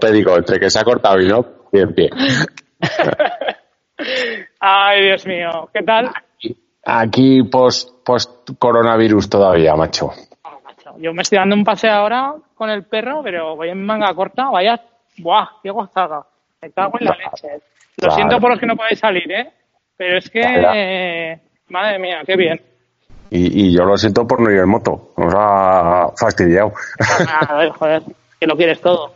ortopédico entre que se ha cortado y no. Bien, bien. Ay, Dios mío. ¿Qué tal? Aquí post, post coronavirus todavía, macho. Oh, macho. Yo me estoy dando un paseo ahora con el perro, pero voy en manga corta. Vaya, ¡buah! ¡Qué gozada! Me cago en la leche. Lo Claro. siento por los que no podéis salir, ¿eh? Pero es que, Claro. eh, madre mía, qué bien. Y, y yo lo siento por no ir en moto. Nos ha fastidiado. Ah, a ver, joder, que lo quieres todo.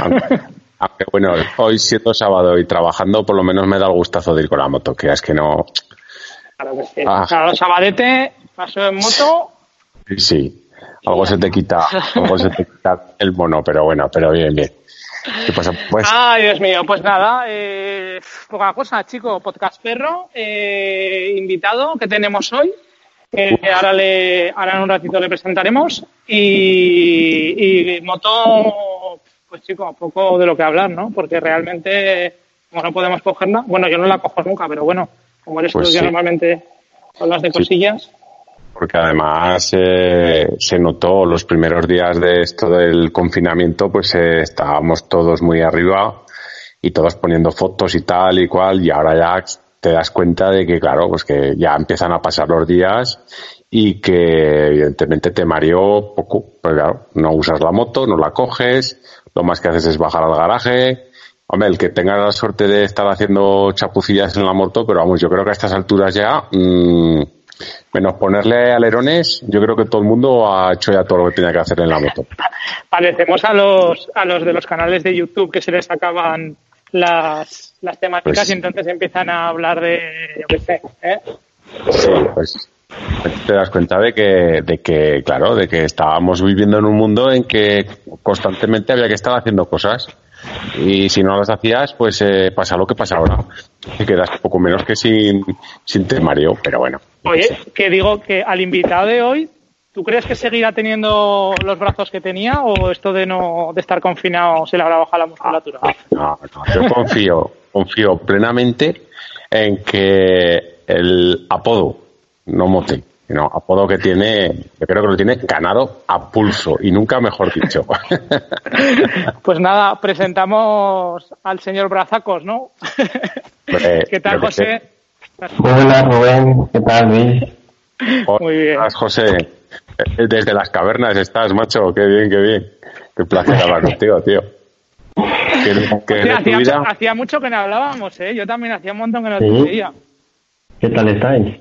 Aunque, aunque, bueno, hoy siendo sábado y trabajando, por lo menos me da el gustazo de ir con la moto, que es que no. Claro que sí. Ah. Claro, Sabadete, paso en moto. Sí, sí. Algo se te quita, algo se te quita el mono, pero bueno, pero bien, bien. ¿Qué pasa? Pues Ay, Dios mío, pues nada, eh, poca cosa, chico. Podcast perro, eh, invitado que tenemos hoy. que ahora, le, ahora en un ratito le presentaremos. Y, y moto, pues chico, poco de lo que hablar, ¿no? Porque realmente, como no podemos cogerla, bueno, yo no la cojo nunca, pero bueno, como eres Pues tú que sí. normalmente hablas de Sí. cosillas. porque además eh, se notó los primeros días de esto del confinamiento, pues eh, estábamos todos muy arriba y todos poniendo fotos y tal y cual, y ahora ya te das cuenta de que, claro, pues que ya empiezan a pasar los días y que evidentemente te mareó poco, porque claro, no usas la moto, no la coges, lo más que haces es bajar al garaje. Hombre, el que tenga la suerte de estar haciendo chapucillas en la moto, pero vamos, yo creo que a estas alturas ya, mm, menos ponerle alerones, yo creo que todo el mundo ha hecho ya todo lo que tenía que hacer en la moto. Parecemos a los, a los de los canales de YouTube que se les acaban las, las temáticas Pues- y entonces empiezan a hablar de, yo qué sé, ¿eh? Sí, pues te das cuenta de que, de que, claro, de que estábamos viviendo en un mundo en que constantemente había que estar haciendo cosas. Y si no las hacías, pues eh, pasa lo que pasa ahora. Te quedas poco menos que sin, sin temario, pero bueno. Oye, que digo que al invitado de hoy, ¿tú crees que seguirá teniendo los brazos que tenía o esto de no de estar confinado se le habrá bajado la musculatura? No, no, yo confío, confío plenamente en que el apodo, no mote, no, apodo que tiene, yo creo que lo tiene ganado a pulso y nunca mejor dicho. Pues nada, presentamos al señor Brazacos, ¿no? Eh, ¿Qué tal, que José? Hola Rubén, ¿qué tal Luis? Muy bien. Hola, José. Eh, Desde las cavernas estás, macho. Qué bien, qué bien. Qué placer hablar contigo, tío. ¿Qué, qué es de tu Hacía, vida? hacía mucho que no hablábamos, ¿eh? Yo también hacía un montón que no Sí. te veía. ¿Qué tal estáis?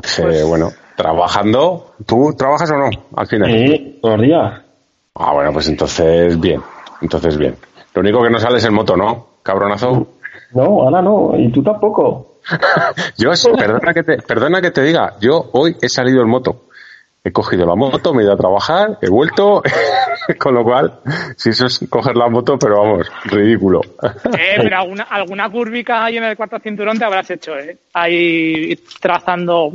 Pues, eh, Pues- bueno, trabajando. ¿Tú trabajas o no? Al final. Sí, todos los días. Ah, bueno, pues entonces bien. Entonces bien. Lo único que no sales en moto, ¿no? Cabronazo. No, ahora no, y tú tampoco. Yo, perdona que te, perdona que te diga, yo hoy he salido en moto. He cogido la moto, me he ido a trabajar, he vuelto, con lo cual, si eso es coger la moto, pero vamos, ridículo. Eh, pero alguna, alguna curvica ahí en el cuarto cinturón te habrás hecho, ¿eh? Ahí trazando.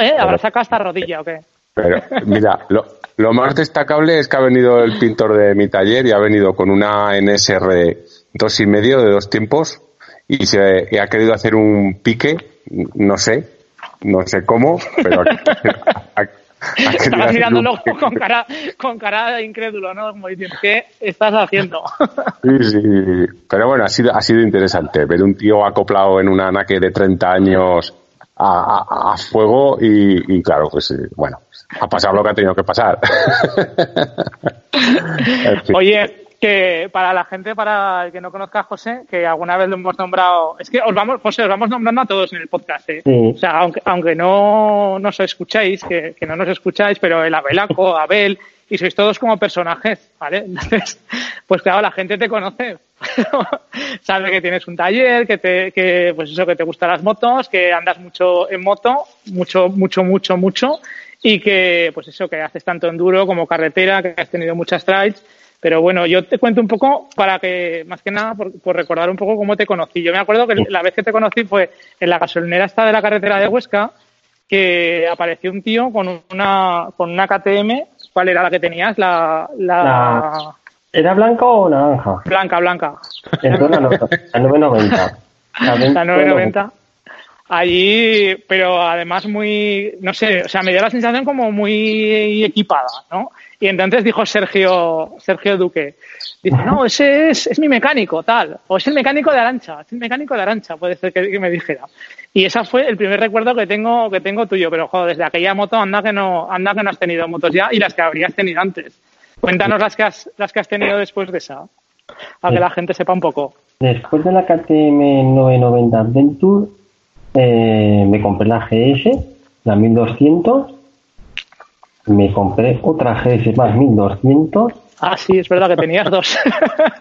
¿Eh? ¿Habrás sacado hasta rodilla o qué? Pero, mira, lo, lo más destacable es que ha venido el pintor de mi taller y ha venido con una NSR dos y medio de dos tiempos y se y ha querido hacer un pique, no sé, no sé cómo, pero ha, ha- Estaba mirándolo un con cara, con cara de incrédulo, ¿no? Como diciendo, ¿qué estás haciendo? Sí, sí, sí. Pero bueno, ha sido, ha sido interesante ver un tío acoplado en una anaque de 30 años a, a- a fuego y, y claro, pues eh, bueno, ha pasado lo que ha tenido que pasar. En fin. Oye, que para la gente, para el que no conozca a José, que alguna vez lo hemos nombrado, es que os vamos, José, os vamos nombrando a todos en el podcast, ¿eh? Sí. O sea, aunque, aunque no nos escucháis, que, que no nos escucháis, pero el Abelaco, Abel, y sois todos como personajes, ¿vale? Entonces, pues claro, la gente te conoce. Sabe que tienes un taller, que te, que, pues eso, que te gustan las motos, que andas mucho en moto, mucho, mucho, mucho, mucho, y que, pues eso, que haces tanto enduro como carretera, que has tenido muchas trails. Pero bueno, yo te cuento un poco para que, más que nada, por, por recordar un poco cómo te conocí. Yo me acuerdo que la vez que te conocí fue en la gasolinera esta de la carretera de Huesca, que apareció un tío con una, con una KTM. ¿Cuál era la que tenías? La, la, La- ¿Era blanca o naranja? blanca, blanca. Entonces la, no- la 990. La 990. Allí, pero además muy, no sé, o sea, me dio la sensación como muy equipada, ¿no? Y entonces dijo Sergio, Sergio Duque, dice, no, ese es, es mi mecánico, tal, o es el mecánico de Arancha, es el mecánico de Arancha, puede ser que, me dijera. Y ese fue el primer recuerdo que tengo, que tengo tuyo, pero joder, desde aquella moto anda que no, anda que no has tenido motos ya y las que habrías tenido antes. Cuéntanos las que has, las que has tenido después de esa, para que la gente sepa un poco. Después de la KTM 990 Adventure, eh, me compré la GS, la 1200, me compré otra GS más 1200. Ah, sí, es verdad que tenías dos.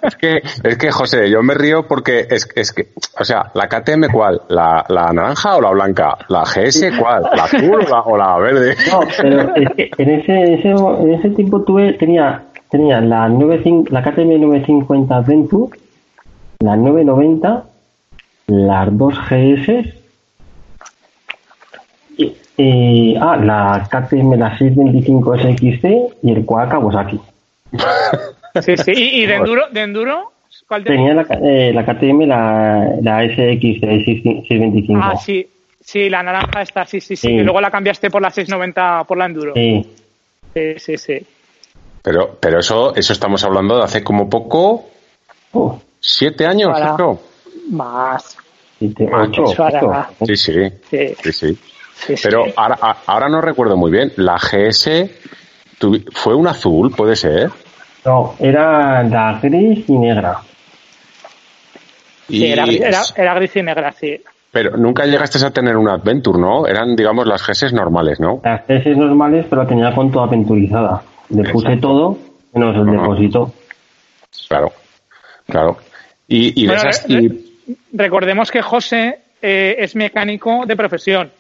es que, es que, José, yo me río porque es, es que, o sea, la KTM cuál, la, la naranja o la blanca, la GS cuál, la azul o la, verde. No, pero es que en ese, ese, en ese tiempo tuve, tenía, tenía la, 95, la KTM 950 Adventure, la 990, las dos GS y, ah, la KTM, la 625 SXC y el Quack Kawasaki. sí, sí. ¿Y, de enduro? De enduro ¿Cuál tenía? la, eh, la KTM, la, la SX 625. Ah, sí. Sí, la naranja está, sí, sí, sí. Y luego la cambiaste por la 690, por la enduro. Sí. Sí, sí, sí. Pero, pero eso, eso estamos hablando de hace como poco. Oh. ¿Siete años? Creo. Más. Siete, ocho, sí, sí. sí, sí. Pero Ahora, ahora no recuerdo muy bien. ¿La GS fue un azul, puede ser? No, era la gris y negra. Sí, era, gris y negra, sí. Pero nunca llegaste a tener un Adventure, ¿no? Eran, digamos, las GS normales, ¿no? Las GS normales, pero tenía con toda aventurizada. Le puse todo menos el depósito. Claro, claro. Y, recordemos que José eh, es mecánico de profesión.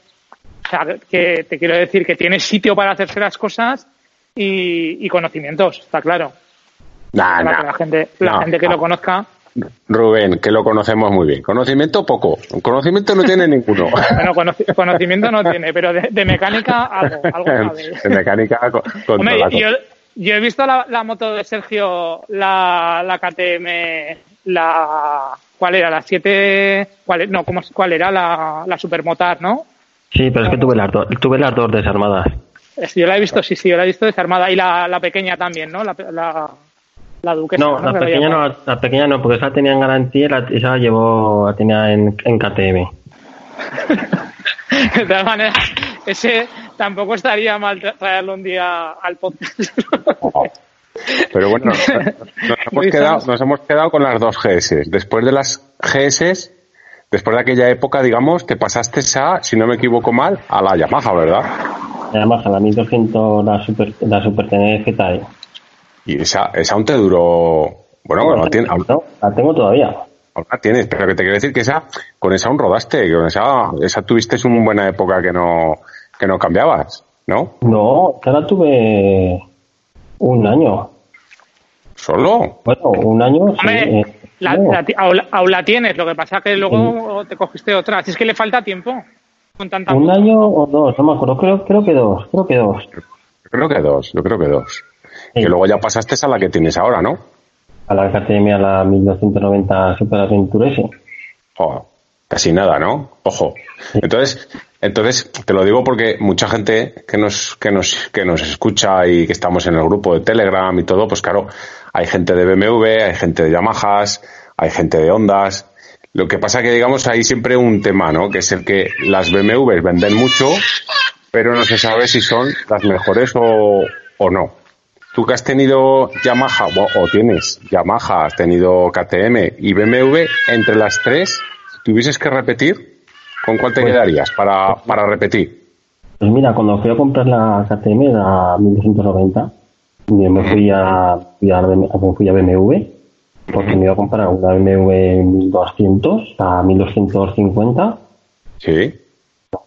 O sea, que te quiero decir que tiene sitio para hacerse las cosas y, conocimientos, está claro. Nah, la gente, la gente que lo conozca. Rubén, que lo conocemos muy bien. Conocimiento poco. Conocimiento no tiene ninguno. bueno, conocimiento no tiene, pero de, mecánica algo, algo De mecánica con, yo, he visto la, moto de Sergio, la, la KTM, la ¿cuál era? La 7, ¿cuál, no, ¿cómo, cuál era? La, la Supermotar, ¿no? Sí, pero es que tuve las dos, tuve las dos desarmadas. Yo la he visto, sí, sí, yo la he visto desarmada. Y la, la pequeña también, ¿no? La, la, la duquesa. No, la pequeña no, la pequeña no, porque esa tenía en garantía y la, esa la llevó, la tenía en, en KTM. de todas maneras, ese tampoco estaría mal traerlo un día al podcast. Pero bueno, nos, hemos quedado, nos hemos quedado con las dos GS. Después de las GS después de aquella época, digamos, te pasaste a, si no me equivoco mal, a la Yamaha, ¿verdad? La Yamaha, la 1200, la Super, la Super TNE Y esa, esa aún te duró, bueno, no, tiene, la tengo todavía. la tienes, pero que te quiero decir que esa, con esa aún rodaste, con esa, esa tuviste una buena época que no, que no cambiabas, ¿no? No, ya la tuve un año. ¿Solo? Bueno, un año. sí, eh, la, aún, la, tienes, lo que pasa que luego te cogiste otra. Si es que le falta tiempo. Con tanta Un año o dos, no me acuerdo. Creo, creo que dos, creo que dos. Yo creo que dos, yo creo que dos. Y luego ya pasaste a la que tienes ahora, ¿no? A la Academia, la 1290 Super Adventure S. casi nada, ¿no? Ojo. Entonces, entonces, te lo digo porque mucha gente que nos, que nos, que nos escucha y que estamos en el grupo de Telegram y todo, pues claro, hay gente de BMW, hay gente de Yamahas, hay gente de Hondas. Lo que pasa que, digamos, hay siempre un tema, ¿no? Que es el que las BMWs venden mucho, pero no se sabe si son las mejores o, o no. Tú que has tenido Yamaha, o, tienes Yamaha, has tenido KTM y BMW, entre las tres, si tuvieses que repetir, ¿con cuál te pues quedarías para, para repetir? Pues mira, cuando fui a comprar la KTM, la 1290, yo me fui a, fui a, fui a BMW porque me iba a comprar una BMW 1200 a 1250. Sí.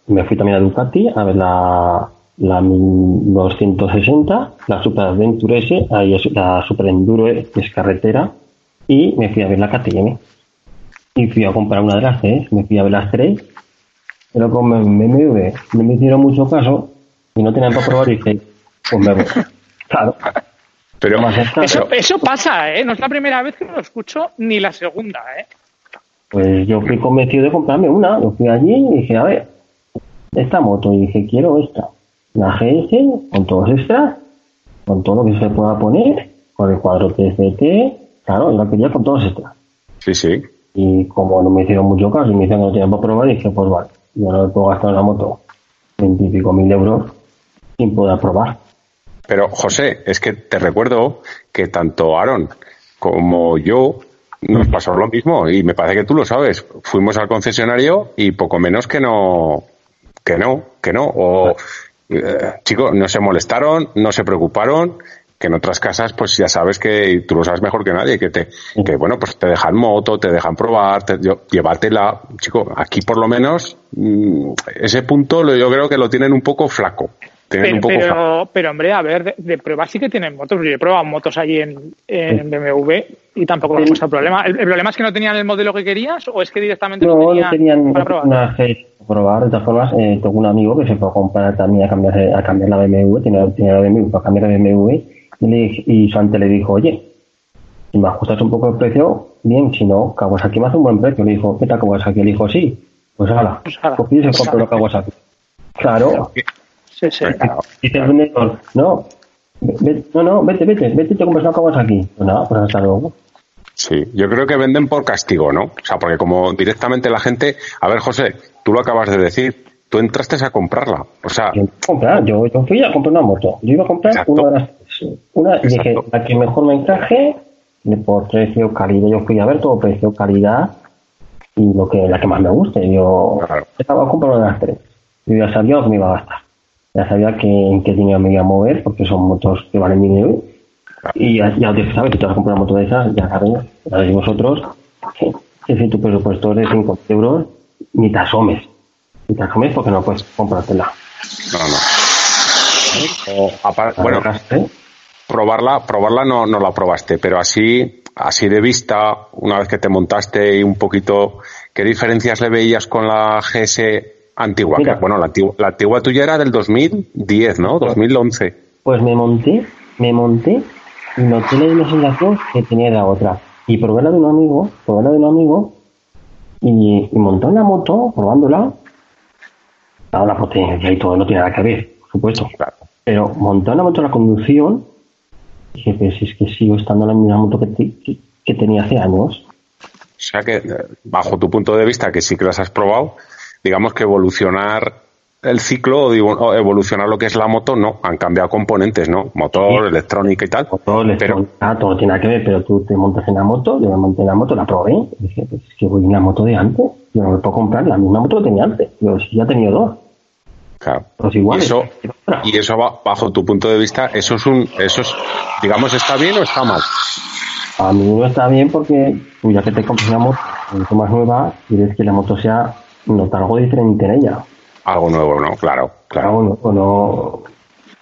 Me fui también a Ducati a ver la, la 1260, la Super Adventure S, ahí es la Super Enduro que es carretera, y me fui a ver la KTM. Y fui a comprar una de las tres, me fui a ver las tres, pero con BMW no me hicieron mucho caso y no tenían para probar y dije, pues me voy. Claro. Pero eso, eso pasa, ¿eh? No es la primera vez que lo escucho, ni la segunda, ¿eh? Pues yo fui convencido de comprarme una. Yo fui allí y dije, a ver, esta moto. Y dije, quiero esta. La GS con todos extras, con todo lo que se pueda poner, con el cuadro TCT. Claro, la quería con todos extras. Sí, sí. Y como no me hicieron mucho caso y me dicen que no tenían para probar, dije, pues vale, yo no me puedo gastar en la moto veintipico mil euros sin poder probar. Pero, José, es que te recuerdo que tanto Aaron como yo nos pasó lo mismo y me parece que tú lo sabes. Fuimos al concesionario y poco menos que no, que no, que no. O, eh, chicos, no se molestaron, no se preocuparon, que en otras casas, pues ya sabes que tú lo sabes mejor que nadie, que te, que bueno, pues te dejan moto, te dejan probar, te, yo, llévatela. Chico, aquí por lo menos, mm, ese punto lo- yo creo que lo tienen un poco flaco. Tienen Pero, un poco flaco. pero, pero, hombre, a ver, de, de pruebas sí que tienen motos. Yo he probado motos allí en, en BMW y tampoco me ha puesto problema. ¿El, el problema es que no tenían el modelo que querías o es que directamente no, No, tenían, no tenían para probar? una probar. De todas formas, eh, tengo un amigo que se fue a comprar también a cambiar, a cambiar la BMW, tenía, tenía la BMW, para cambiar la BMW, y, le, dije- y su ante le dijo, oye, si me ajustas un poco el precio, bien, si no, Kawasaki me hace un buen precio. Le dijo, ¿qué tal Kawasaki? Le dijo, sí, pues hala, Pues hala, pues pues se compró hala. Kawasaki. Claro, Sí, sí. dice el vendedor, no, ve- no, no, vete, vete, vete y te compras una Kawasaki. Pues nada, pues hasta luego. Sí, yo creo que venden por castigo, ¿no? O sea, porque como directamente la gente, a ver, José, tú lo acabas de decir, tú entraste a comprarla, o sea, Yo, comprar, yo, yo fui a comprar una moto. Yo iba a comprar Exacto. una de las Una, dije, Exacto. la que mejor me encaje, de por precio, calidad. Yo fui a ver todo precio, calidad y lo que la que más me guste. Yo Claro. estaba de las tres. Yo ya sabía lo que me iba a gastar. Ya sabía que, en qué dinero me iba a mover, porque son motos que valen dinero. Y ya, ya sabes, si te vas a comprar una moto de esas, ya sabéis, ya sabéis vosotros, que, que si tu presupuesto es de 5 euros, ni te asomes. Ni te asomes porque no puedes comprártela. no, no. O, apar- bueno, probarla, probarla no, no la probaste, pero así, así de vista, una vez que te montaste y un poquito, ¿qué diferencias le veías con la GS antigua? Mira. Que, bueno, la antigua, la antigua tuya era del 2010, ¿no? 2011. Pues me monté, me monté y noté la sensación que tenía la otra. Y probé la de un amigo, probé la de un amigo y, y monté una moto, probándola. Claro, la potencia y todo no tiene nada que ver, por supuesto. Claro. Pero monté una moto, la conducción, dije, pero si es que sigo estando en la misma moto que, te- que- que tenía hace años. O sea que, eh, bajo tu punto de vista, que sí que las has probado, digamos que evolucionar el ciclo o evolucionar lo que es la moto, no. Han cambiado componentes, ¿no? Motor, Sí. electrónica y tal. El Pero, ah, todo tiene que ver, pero tú te montas en la moto, yo me monté en la moto, la probé, y dije, pues es que voy en la moto de antes, yo no me puedo comprar la misma moto que tenía antes, yo sí ya he tenido dos. Claro. Pues Y igual. eso, y eso va, bajo tu punto de vista, eso es un, eso es, digamos, ¿está bien o está mal? A mí no está bien porque tú ya que te compras una moto mucho más nueva, quieres que la moto sea notar algo diferente en ella. Algo nuevo, ¿no? Claro, claro. Claro, no, o no,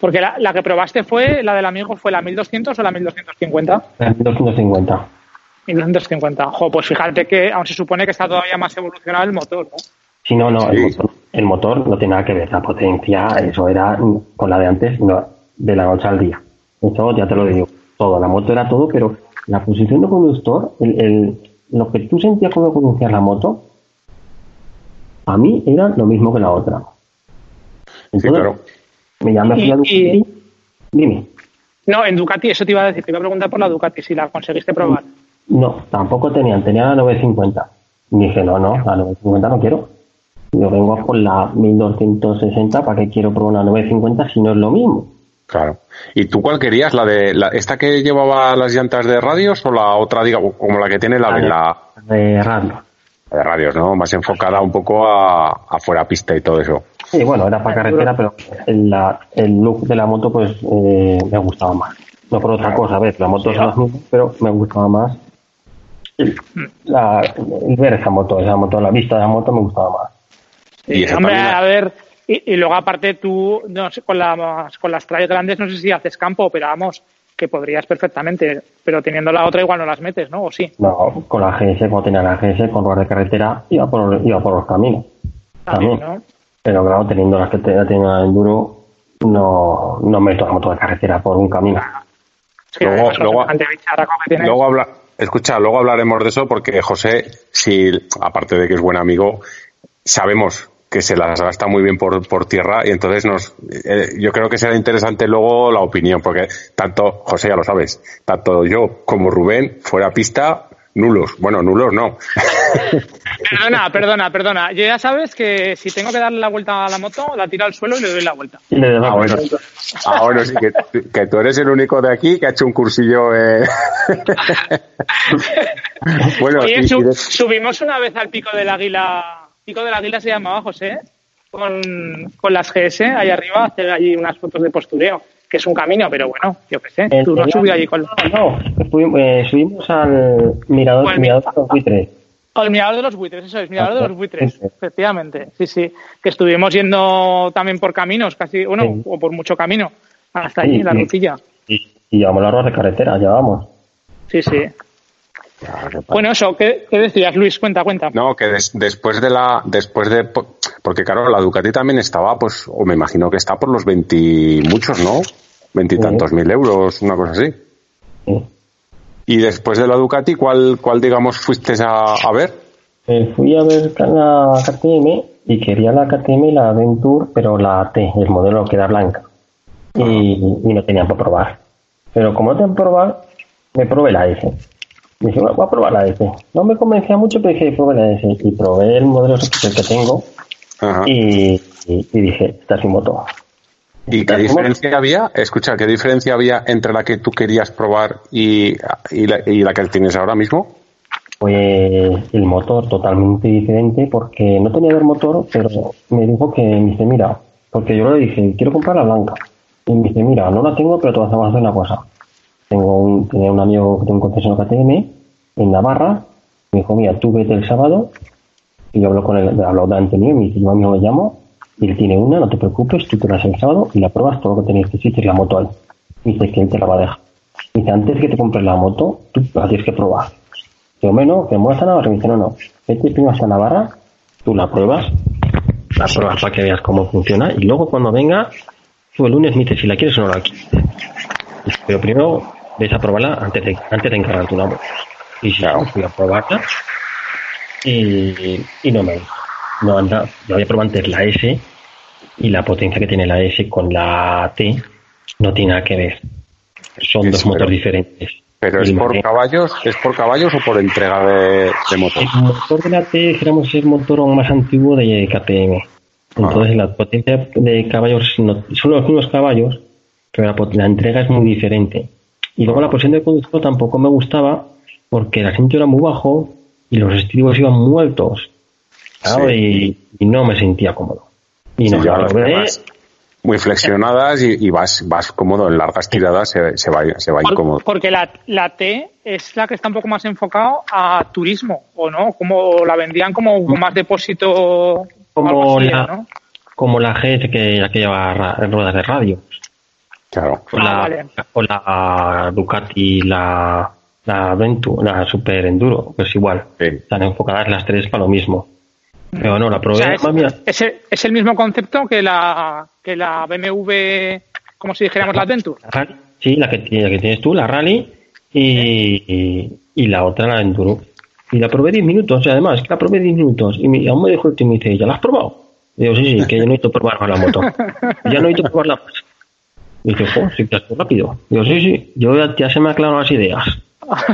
Porque la, la que probaste fue, la del amigo, ¿fue la 1200 o la 1250? la 250. 1250. Jo, pues fíjate que aún se supone que está todavía más evolucionado el motor, ¿no? Si no, no, el, motor, el motor no tiene nada que ver. La potencia, eso era mm, con la de antes, no, de la noche al día. Eso ya te lo digo. Todo, la moto era todo, pero la posición de conductor, el, el- lo que tú sentías cuando conducías la moto, a mí era lo mismo que la otra. Sí, claro. me llamé a Y- la Ducati. Dime. No, en Ducati, eso te iba a decir, te iba a preguntar por la Ducati, si la conseguiste probar. No, tampoco tenían, tenía la 950. Y dije, no, no, la 950 no quiero. Yo vengo a por la 1260, ¿para qué quiero probar una 950 si no es lo mismo? Claro. ¿Y tú cuál querías? ¿La de la, esta que llevaba las llantas de radios o la otra, digamos, como la que tiene la, La de la De radio. la de radios, ¿no? Más enfocada un poco a, a fuera pista y todo eso. Sí, bueno, era para carretera, pero el, la- el look de la moto pues eh, me gustaba más. No por otra cosa, a ver, la moto es la misma, pero me gustaba más la, el ver esa moto, esa moto, la vista de la moto me gustaba más. Y esa Hombre, también la- a ver, y, y luego aparte tú, no sé, con, las con las trajes grandes no sé si haces campo, pero vamos, que podrías perfectamente, pero teniendo la otra igual no las metes, ¿no? ¿O sí? No, con la GS, cuando tenía la GS, con ruedas de carretera, iba por, iba por los caminos. También, También. ¿no? Pero claro, teniendo las que te- teniendo la enduro, no, no meto la moto de carretera por un camino. Sí, Luego- luego- habla, escucha, luego hablaremos de eso porque José, si aparte de que es buen amigo, sabemos que se las gasta muy bien por, por tierra y entonces nos eh, yo creo que será interesante luego la opinión porque tanto José ya lo sabes tanto yo como Rubén fuera pista nulos. Bueno nulos no. Perdona perdona perdona. Yo ya sabes que si tengo que darle la vuelta a la moto la tiro al suelo y le doy la vuelta. Ah, bueno, ah, bueno sí que, que, tú eres el único de aquí que ha hecho un cursillo eh... bueno Oye, subimos una vez al pico del águila Pico del Águila se llamaba José, con, con las GS ahí arriba, hacer allí unas fotos de postureo, que es un camino, pero bueno, yo qué sé. Tú no has subido allí con. No, eh, subimos al mirador, mirador de los buitres. Al mirador de los buitres, eso es, mirador de los buitres, efectivamente. Sí, sí. Que estuvimos yendo también por caminos, casi, bueno, o por mucho camino, hasta allí, la rutilla. Y, y llevamos la rueda de carretera, llevamos. Sí, sí. Bueno, eso, ¿qué, decías, Luis? Cuenta, cuenta. No, que después de la, después de, porque claro, la Ducati también estaba, pues, o me imagino que está por los veinti muchos, ¿no? Veintitantos mil euros, una cosa así. Y después de la Ducati, ¿cuál, cuál digamos, fuiste a, a ver? Eh, fui a ver la KTM y quería la KTM y la Venture, pero la T, el modelo que era blanca. Y, y no tenían para probar. Pero como no tenían para probar, me probé la S Dije, voy a probar la S. No me convencía mucho, pero dije, probé la S. Y probé el modelo que tengo. Y, dije, esta es mi moto. ¿Y qué diferencia había? Escucha, ¿qué diferencia había entre la que tú querías probar y, y, la, y la que tienes ahora mismo? Pues el motor totalmente diferente porque no tenía el motor, pero me dijo que me dice, mira, porque yo le dije, quiero comprar la blanca. Y me dice, mira, no la tengo, pero te vas a hacer una cosa. Tengo un, tenía un amigo que tiene un concesionario KTM en Navarra. Me dijo, mira, tú vete el sábado. Y yo hablo con él, hablo de Antonio, me dice, yo me llamo. Y él tiene una, no te preocupes, tú te vas el sábado y la pruebas todo lo que tenéis que decir, la moto ahí. Y dice que él te la va a dejar. dice, antes que te compres la moto, tú la tienes que probar. Digo, menos, que muevas a Navarra. Me dice, no, no, vete primero hasta Navarra, tú la pruebas, la pruebas para que veas cómo funciona. Y luego cuando venga, tú el lunes me dices si la quieres o no la quieres. Pero primero ves a probarla antes de, antes de encargarte una moto. Y si no, fui a probarla y, y no me no anda. Yo había probado antes la S y la potencia que tiene la S con la T no tiene nada que ver. Son dos motores diferentes. ¿Pero es por caballos es por caballos o por entrega de, de motor? El motor de la T, dijéramos, es el motor más antiguo de KTM. Entonces ah. la potencia de caballos son los mismos caballos, pero la, la entrega es muy diferente. Y luego la posición de conductor tampoco me gustaba porque el asiento era muy bajo y los estribos iban muy altos. Y, no me sentía cómodo. Y no, muy flexionadas y, vas, vas cómodo en largas tiradas, se, se va, se va incómodo. Porque la, la T es la que está un poco más enfocado a turismo, ¿o no? Como la vendían como más depósito. Como, la, como la G que, que lleva ruedas de radio. Claro. O, la, ah, la Ducati, la, la Venture, la Super Enduro, pues igual. Están enfocadas las tres para lo mismo. Pero no, la probé. es, es, el mismo concepto que la, que la BMW, como si dijéramos la Adventure. sí, la que, la que tienes tú, la Rally, y, y, la otra, la Enduro. Y la probé 10 minutos, y además, que la probé 10 minutos. Y me, aún me dijo el tío, me dice, ¿ya la has probado? Y digo, sí, sí, que ya no he ido probar la moto. Ya no he ido probarla más. Y dice, jo, sí que rápido. Digo, sí, sí, yo ya, se me aclararon las ideas.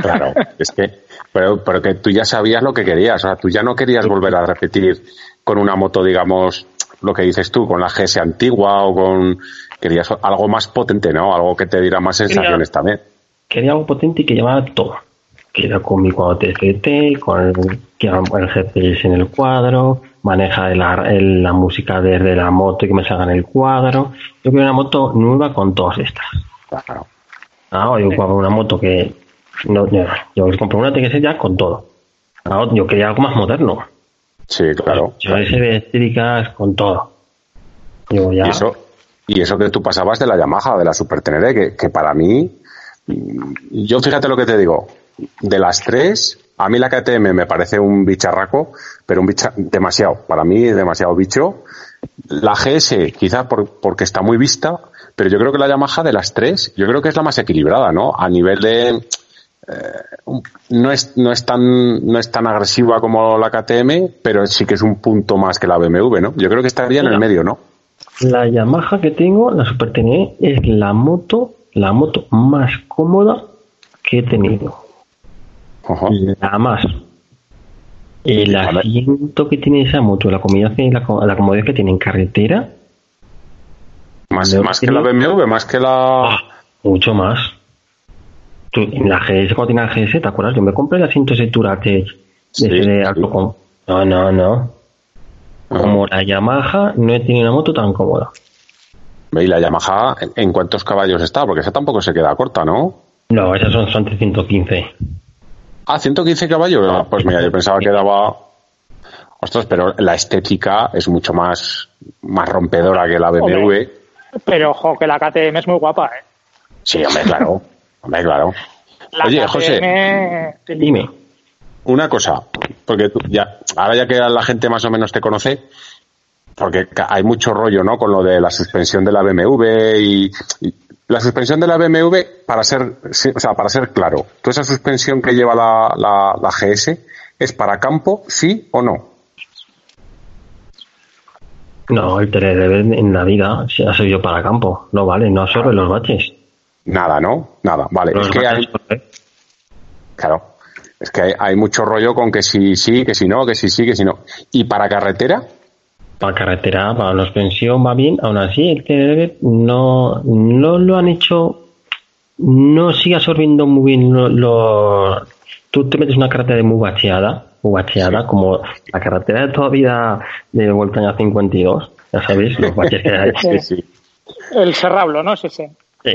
Claro, es que, pero, pero que tú ya sabías lo que querías, o sea, tú ya no querías volver a repetir con una moto, digamos, lo que dices tú, con la GS antigua o con, querías algo más potente, ¿no? Algo que te diera más sensaciones también. Quería algo potente y que llevara todo. Que era con mi cuadro TCT, con el, el GPS en el cuadro, maneja la, la música desde la moto y que me salga en el cuadro. Yo quiero una moto nueva con todas estas. Claro. Ah, yo compro una moto que no, yo compré una TGS ya con todo. Ah, yo quería algo más moderno. Sí, claro. Yo ese eléctricas con todo. Y eso, y eso que tú pasabas de la Yamaha, de la Super Tenere, que, que para mí, yo fíjate lo que te digo, de las tres, a mí la KTM me parece un bicharraco, pero un bicha, demasiado, para mí demasiado bicho. La GS, quizá porque está muy vista, pero yo creo que la Yamaha de las tres, yo creo que es la más equilibrada, ¿no? A nivel de, eh, no es no es tan no es tan agresiva como la KTM, pero sí que es un punto más que la BMW, ¿no? Yo creo que estaría en el medio, ¿no? La Yamaha que tengo, la Super TNE, es la moto, la moto más cómoda que he tenido. Ojo. La más. El asiento que tiene esa moto, la comodidad, la, la comodidad que tiene en carretera, Más, que la BMW, más que la mucho más. Tú, en la GS, cuando tenía la GS, ¿te acuerdas? Yo me compré el asiento ese Touratech de Sí, sí. alto con- No, no, no. Como la Yamaha, no he tenido una moto tan cómoda. ¿Y la Yamaha en- cuántos caballos está? Porque esa tampoco se queda corta, ¿no? No, esas son, son de 115. Ah, 115 caballos. Ah, Pues mira, yo pensaba que daba. Ostras, pero la estética es mucho más, más rompedora que la BMW. Hombre. Pero ojo, que la KTM es muy guapa, ¿eh? Sí, hombre, claro. Hombre, claro. La Oye, KTM, José. Dime. Una cosa, porque tú ya, ahora ya que la gente más o menos te conoce, porque hay mucho rollo, ¿no? Con lo de la suspensión de la BMW y, y la suspensión de la BMW, para ser, o sea, para ser claro, ¿tú esa suspensión que lleva la, la, la GS es para campo, sí o no? No, el TRD en la vida se ha servido para campo. No vale, no absorbe los baches. Nada, ¿no? Nada, vale. Los es que hay, claro, es que hay, hay mucho rollo con que si sí, que si no, que si sí, que si no. ¿Y para carretera? Para carretera, para la suspensión va bien. Aún así, el TRD no, no lo han hecho. No sigue absorbiendo muy bien lo, lo- Tú te metes una carretera muy bacheada, muy bacheada, como la carretera de toda vida de Voltaña 52. Ya sabéis, los baches que hay. Sí. sí. El serrablo, ¿no? Sí, sí. Sí.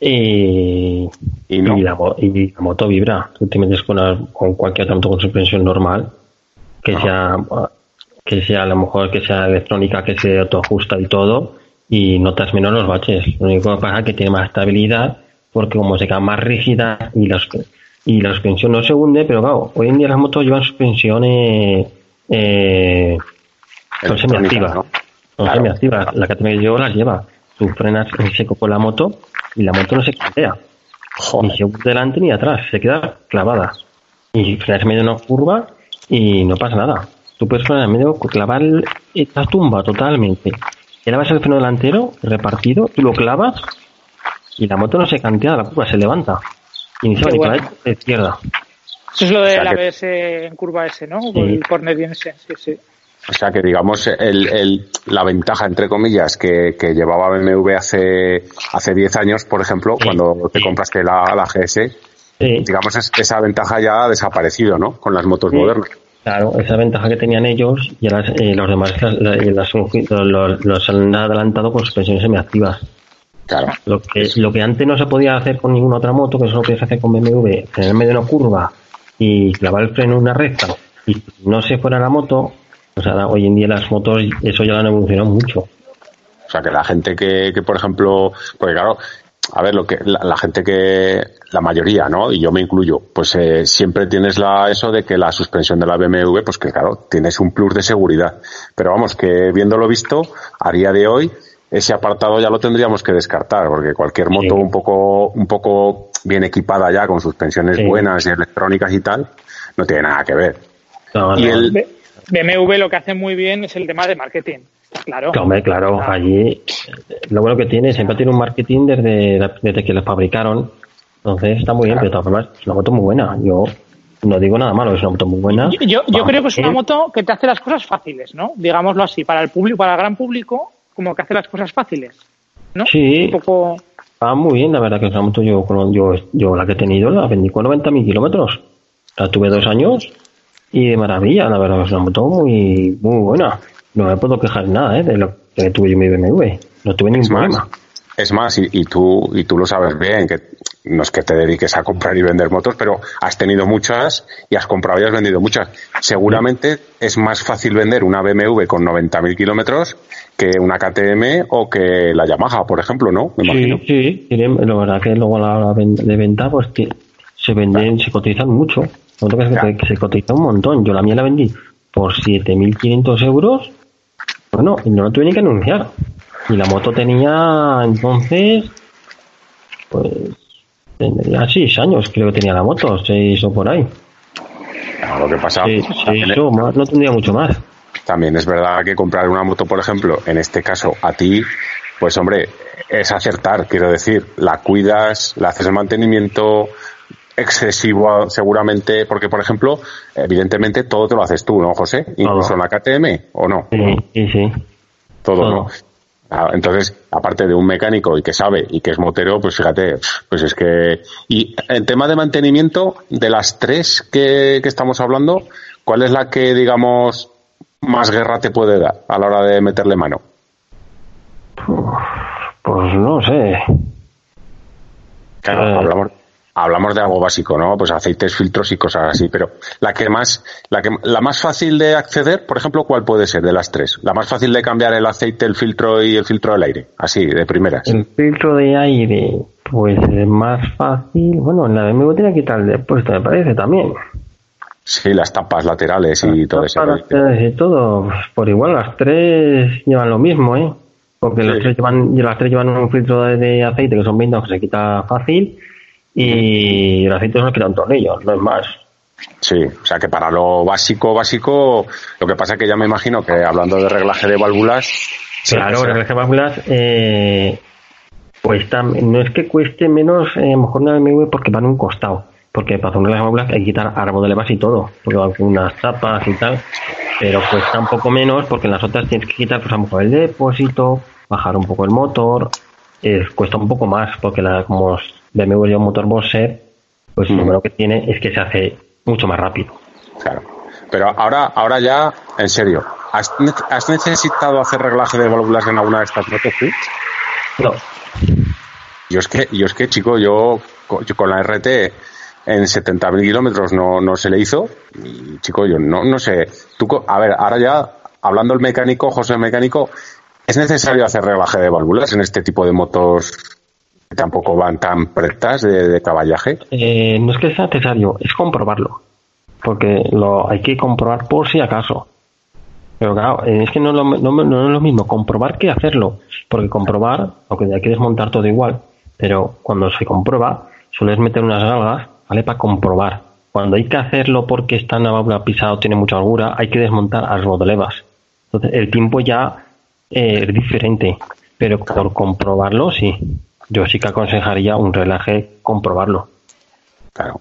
Y, Y no. y la, mo- y la moto vibra. Tú te metes con, la- con cualquier otra moto con suspensión normal, que sea que sea a lo mejor que sea electrónica, que se autoajusta y todo, y notas menos los baches. Lo único que pasa es que tiene más estabilidad, porque como se queda más rígida y la, suspe- y la suspensión no se hunde, pero claro, hoy en día las motos llevan suspensiones eh, son semiactivas. ¿no? Son Claro. semiactivas. La que tengo yo las lleva. Tú frenas en seco con la moto y la moto no se cantea. Ni se hunde delante ni atrás. Se queda clavada. Y frenas en medio una curva y no pasa nada. Tú puedes frenar en medio, clavar el- esta tumba totalmente. Clavas el freno delantero repartido, tú lo clavas y la moto no se cantea, la curva se levanta. Y ni se va Qué ni para bueno. la izquierda. Eso es lo O del sea que- ABS en curva S, ¿no? El corner ese, sí, sí. O sea que digamos el, el- la ventaja entre comillas que, que llevaba BMW hace hace 10 años, por ejemplo, Sí. cuando te Sí. compraste la, la GS, Sí. digamos es- esa ventaja ya ha desaparecido, ¿no? Con las motos Sí. modernas. Claro, esa ventaja que tenían ellos y las, eh, los demás las, los, los han adelantado con suspensiones semiactivas. Claro. Lo que, lo que antes no se podía hacer con ninguna otra moto, que solo podías hacer con BMW, en medio de una curva y clavar el freno en una recta y no se fuera la moto, pues ahora hoy en día las motos eso ya lo han evolucionado mucho. O sea que la gente que, que por ejemplo, porque claro, a ver, lo que la, la gente que, la mayoría, ¿no? Y yo me incluyo, pues eh, siempre tienes la eso de que la suspensión de la BMW, pues que claro, tienes un plus de seguridad. Pero vamos, que viéndolo visto, a día de hoy, ese apartado ya lo tendríamos que descartar, porque cualquier moto Sí. un poco, un poco bien equipada ya, con suspensiones Sí. buenas y electrónicas y tal, no tiene nada que ver. No, Y no. el- BMW lo que hace muy bien es el tema de marketing. Claro. Hombre, claro, Ah. allí lo bueno que tiene, siempre tiene un marketing desde, la- desde que lo fabricaron. Entonces está muy bien, pero de todas formas es una moto muy buena. Yo no digo nada malo, es una moto muy buena. Yo, yo- yo creo que es una moto que te hace las cosas fáciles, ¿no? Digámoslo así, para el público, para el gran público, como que hace las cosas fáciles, ¿no? Sí. Un poco. Va muy bien, la verdad que esa moto yo, con- yo, yo la que he tenido la vendí con 90.000 kilómetros. La tuve dos años y de maravilla, la verdad que es una moto muy, muy buena. No me puedo quejar nada ¿eh? de lo que tuve yo en mi BMW. No tuve ningún Es más, problema. es más y, y tú y tú lo sabes bien, que no es que te dediques a comprar y vender motos, pero has tenido muchas y has comprado y has vendido muchas. Seguramente es más fácil vender una BMW con 90.000 kilómetros que una KTM o que la Yamaha, por ejemplo, ¿no? Me imagino. Sí, sí, la verdad que luego la, de venta pues ti- se venden, se cotizan mucho. Que que se cotiza un montón. Yo la mía la vendí por 7.500 euros. Bueno, y no la tuve ni que anunciar. Y la moto tenía entonces, pues, Tendría seis años, creo que tenía la moto, seis o por ahí. Claro, lo que pasa Sí, también, seis o más, no tendría mucho más. también es verdad que comprar una moto, por ejemplo, en este caso a ti, pues hombre, es acertar, quiero decir, la cuidas, le haces el mantenimiento excesivo seguramente, porque por ejemplo, evidentemente todo te lo haces tú, ¿no, José? Incluso en la KTM, ¿o no? Sí, sí, sí. Todo, Todo. ¿no? Ah, Entonces, aparte de un mecánico y que sabe y que es motero, pues fíjate, pues es que... Y en tema de mantenimiento, de las tres que, que estamos hablando, ¿cuál es la que, digamos, más guerra te puede dar a la hora de meterle mano? Pues no sé. Claro, Eh. hablamos, hablamos de algo básico, ¿no? Pues aceites, filtros y cosas así, pero la que más, la que, la más fácil de acceder, por ejemplo, ¿cuál puede ser de las tres? La más fácil de cambiar el aceite, el filtro y el filtro del aire, así, de primeras. El filtro de aire, pues es más fácil. Bueno, en la BMW tiene que quitar el depósito, me parece también. Sí, las tapas laterales y todo eso. Para ustedes y todo, pues, por igual, las tres llevan lo mismo, ¿eh? Porque las, tres llevan, las tres llevan un filtro de, de aceite que son blindados que se quita fácil y el aceite no quita un tornillo, no es más. Sí, o sea que para lo básico, básico, lo que pasa es que ya me imagino que hablando de reglaje de válvulas, Claro, las reglas válvulas, eh, pues tam- no es que cueste menos, eh, a lo mejor una BMW porque van a un costado. Porque para hacer unas válvulas hay que quitar árbol de levas y todo, porque van con unas tapas y tal. Pero cuesta un poco menos porque en las otras tienes que quitar, pues a lo mejor el depósito, bajar un poco el motor. eh, cuesta un poco más porque la, como BMW un motor Boxer, pues lo Mm. bueno que tiene es que se hace mucho más rápido. claro. Pero ahora, ahora ya, en serio, ¿has, ne- has necesitado hacer reglaje de válvulas en alguna de estas motos tú? No, Yo es que, yo es que, chico, yo, co- yo con la RT en 70.000 kilómetros no, no se le hizo. Y, chico, yo no, no sé. Tú, a ver, ahora ya, hablando el mecánico, José el mecánico, ¿es necesario hacer reglaje de válvulas en este tipo de motos tampoco van tan pretas de, caballaje? Eh, no es que sea necesario, es comprobarlo. Porque lo hay que comprobar por si acaso. Pero claro, eh, es que no lo, no, no es lo mismo comprobar que hacerlo. Porque comprobar, aunque hay que desmontar todo igual, pero cuando se comprueba, sueles meter unas galgas, ¿vale? Para comprobar. Cuando hay que hacerlo porque está en la válvula pisada o tiene mucha holgura, hay que desmontar a rodolevas. Entonces, el tiempo ya eh, es diferente. Pero por comprobarlo, sí. Yo sí que aconsejaría un relaje comprobarlo. Claro.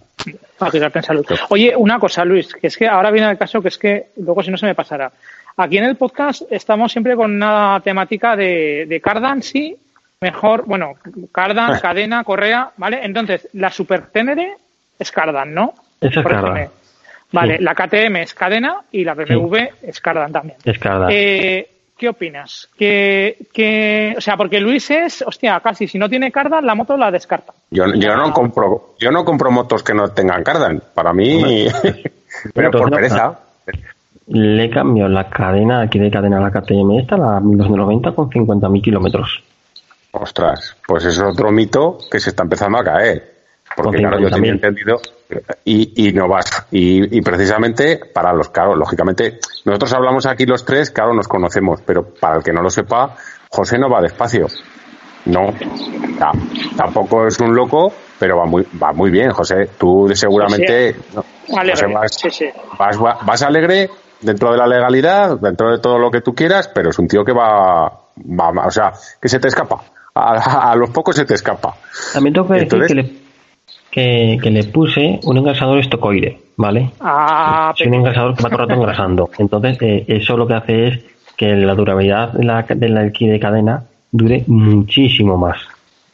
Para quedarte en salud. Oye, una cosa, Luis, que es que ahora viene el caso que es que luego si no se me pasará. Aquí en el podcast estamos siempre con una temática de, de cardan, sí, mejor, bueno, cardan, cadena, correa, ¿vale? Entonces, la Super Ténere es cardan, ¿no? Esa es cardan. Vale, Sí. la KTM es cadena y la BMW es cardan también. Es cardan. Eh, ¿Qué opinas? Que, que, o sea, porque Luis es, hostia, casi si no tiene cardan, la moto la descarta. Yo, yo no compro, yo no compro motos que no tengan cardan. Para mí, pero por pereza. Le cambio la cadena, aquí de cadena a la KTM esta, la 1290 con 50.000 kilómetros. Ostras, pues es otro mito que se está empezando a caer. Porque claro, yo 50.000. tenía entendido y, y no vas. Y, y precisamente para los, claro, lógicamente, nosotros hablamos aquí los tres, claro, nos conocemos, pero para el que no lo sepa, José no va despacio. No, ta- tampoco es un loco, pero va muy, va muy bien, José. Tú seguramente no, Alegre, José, vas, sí, sí. vas, vas alegre dentro de la legalidad, dentro de todo lo que tú quieras, pero es un tío que va, va o sea, que se te escapa. A, a los pocos se te escapa. También tengo que decir Entonces- que le, que, que le puse un engrasador estocoide, ¿vale? Ah, Es un engrasador que va todo el rato engrasando. Entonces, eh, eso lo que hace es que la durabilidad de la, de la alquí de cadena dure muchísimo más.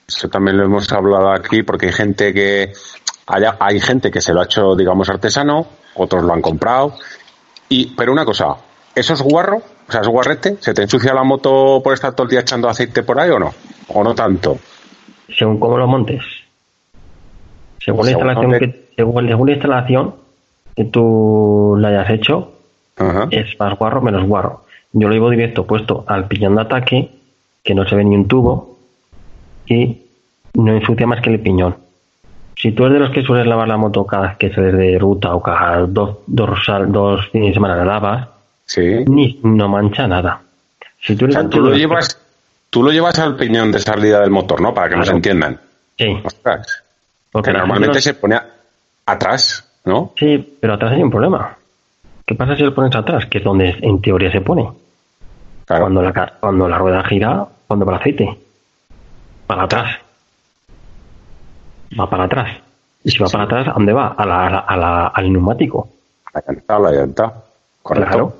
Eso también lo hemos hablado aquí porque hay gente que haya, hay gente que se lo ha hecho, digamos, artesano, otros lo han comprado. Y, pero una cosa, ¿eso es guarro? O sea, es guarrete, ¿se te ensucia la moto por estar todo el día echando aceite por ahí o no? ¿O no tanto? Según cómo lo montes. Según la instalación que, según, según la instalación que tú la hayas hecho, Ajá. es más guarro menos guarro. Yo lo llevo directo puesto al piñón de ataque, que no se ve ni un tubo, y no ensucia más que el piñón. Si tú eres de los que sueles lavar la moto cada vez que sales de ruta o cada dos, dos, dos fines de semana la lavas, Sí. ni no mancha nada. Si tú O eres sea, tú lo que- llevas, tú lo llevas al piñón de salida del motor, ¿no? Para que nos entiendan. Sí, Ostras. Porque normalmente se pone atrás, ¿no? Sí, pero atrás hay un problema. ¿Qué pasa si lo pones atrás? Que es donde en teoría se pone. Cuando, la, cuando la rueda gira, cuando va el aceite. Para atrás. Va para atrás. Y si va para atrás, ¿a dónde va? A la, a la, al neumático. La llanta, la llanta. Correcto.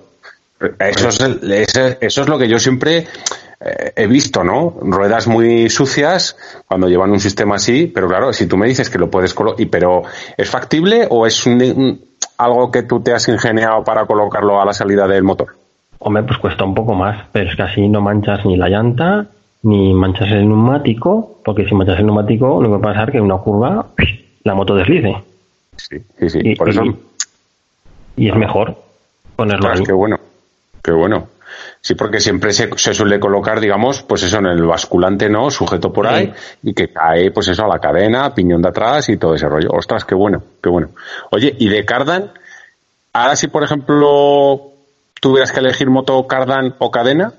Eso, es eso es lo que yo siempre eh, he visto, ¿no? Ruedas muy sucias cuando llevan un sistema así, pero claro, si tú me dices que lo puedes colocar, pero ¿es factible o es algo que tú te has ingeniado para colocarlo a la salida del motor? Hombre, pues cuesta un poco más, pero es que así no manchas ni la llanta, ni manchas el neumático, porque si manchas el neumático, no va a pasar que en una curva la moto deslice. Sí, sí, sí. Por eso. Y, es mejor ponerlo ahí. Qué bueno, qué bueno. Sí, porque siempre se, suele colocar, digamos, pues eso en el basculante, ¿no? Sujeto por ahí y que cae, pues eso, a la cadena, piñón de atrás y todo ese rollo. Ostras, qué bueno, qué bueno. Oye, ¿y de cardan? Ahora si, por ejemplo, tuvieras que elegir moto cardan o cadena.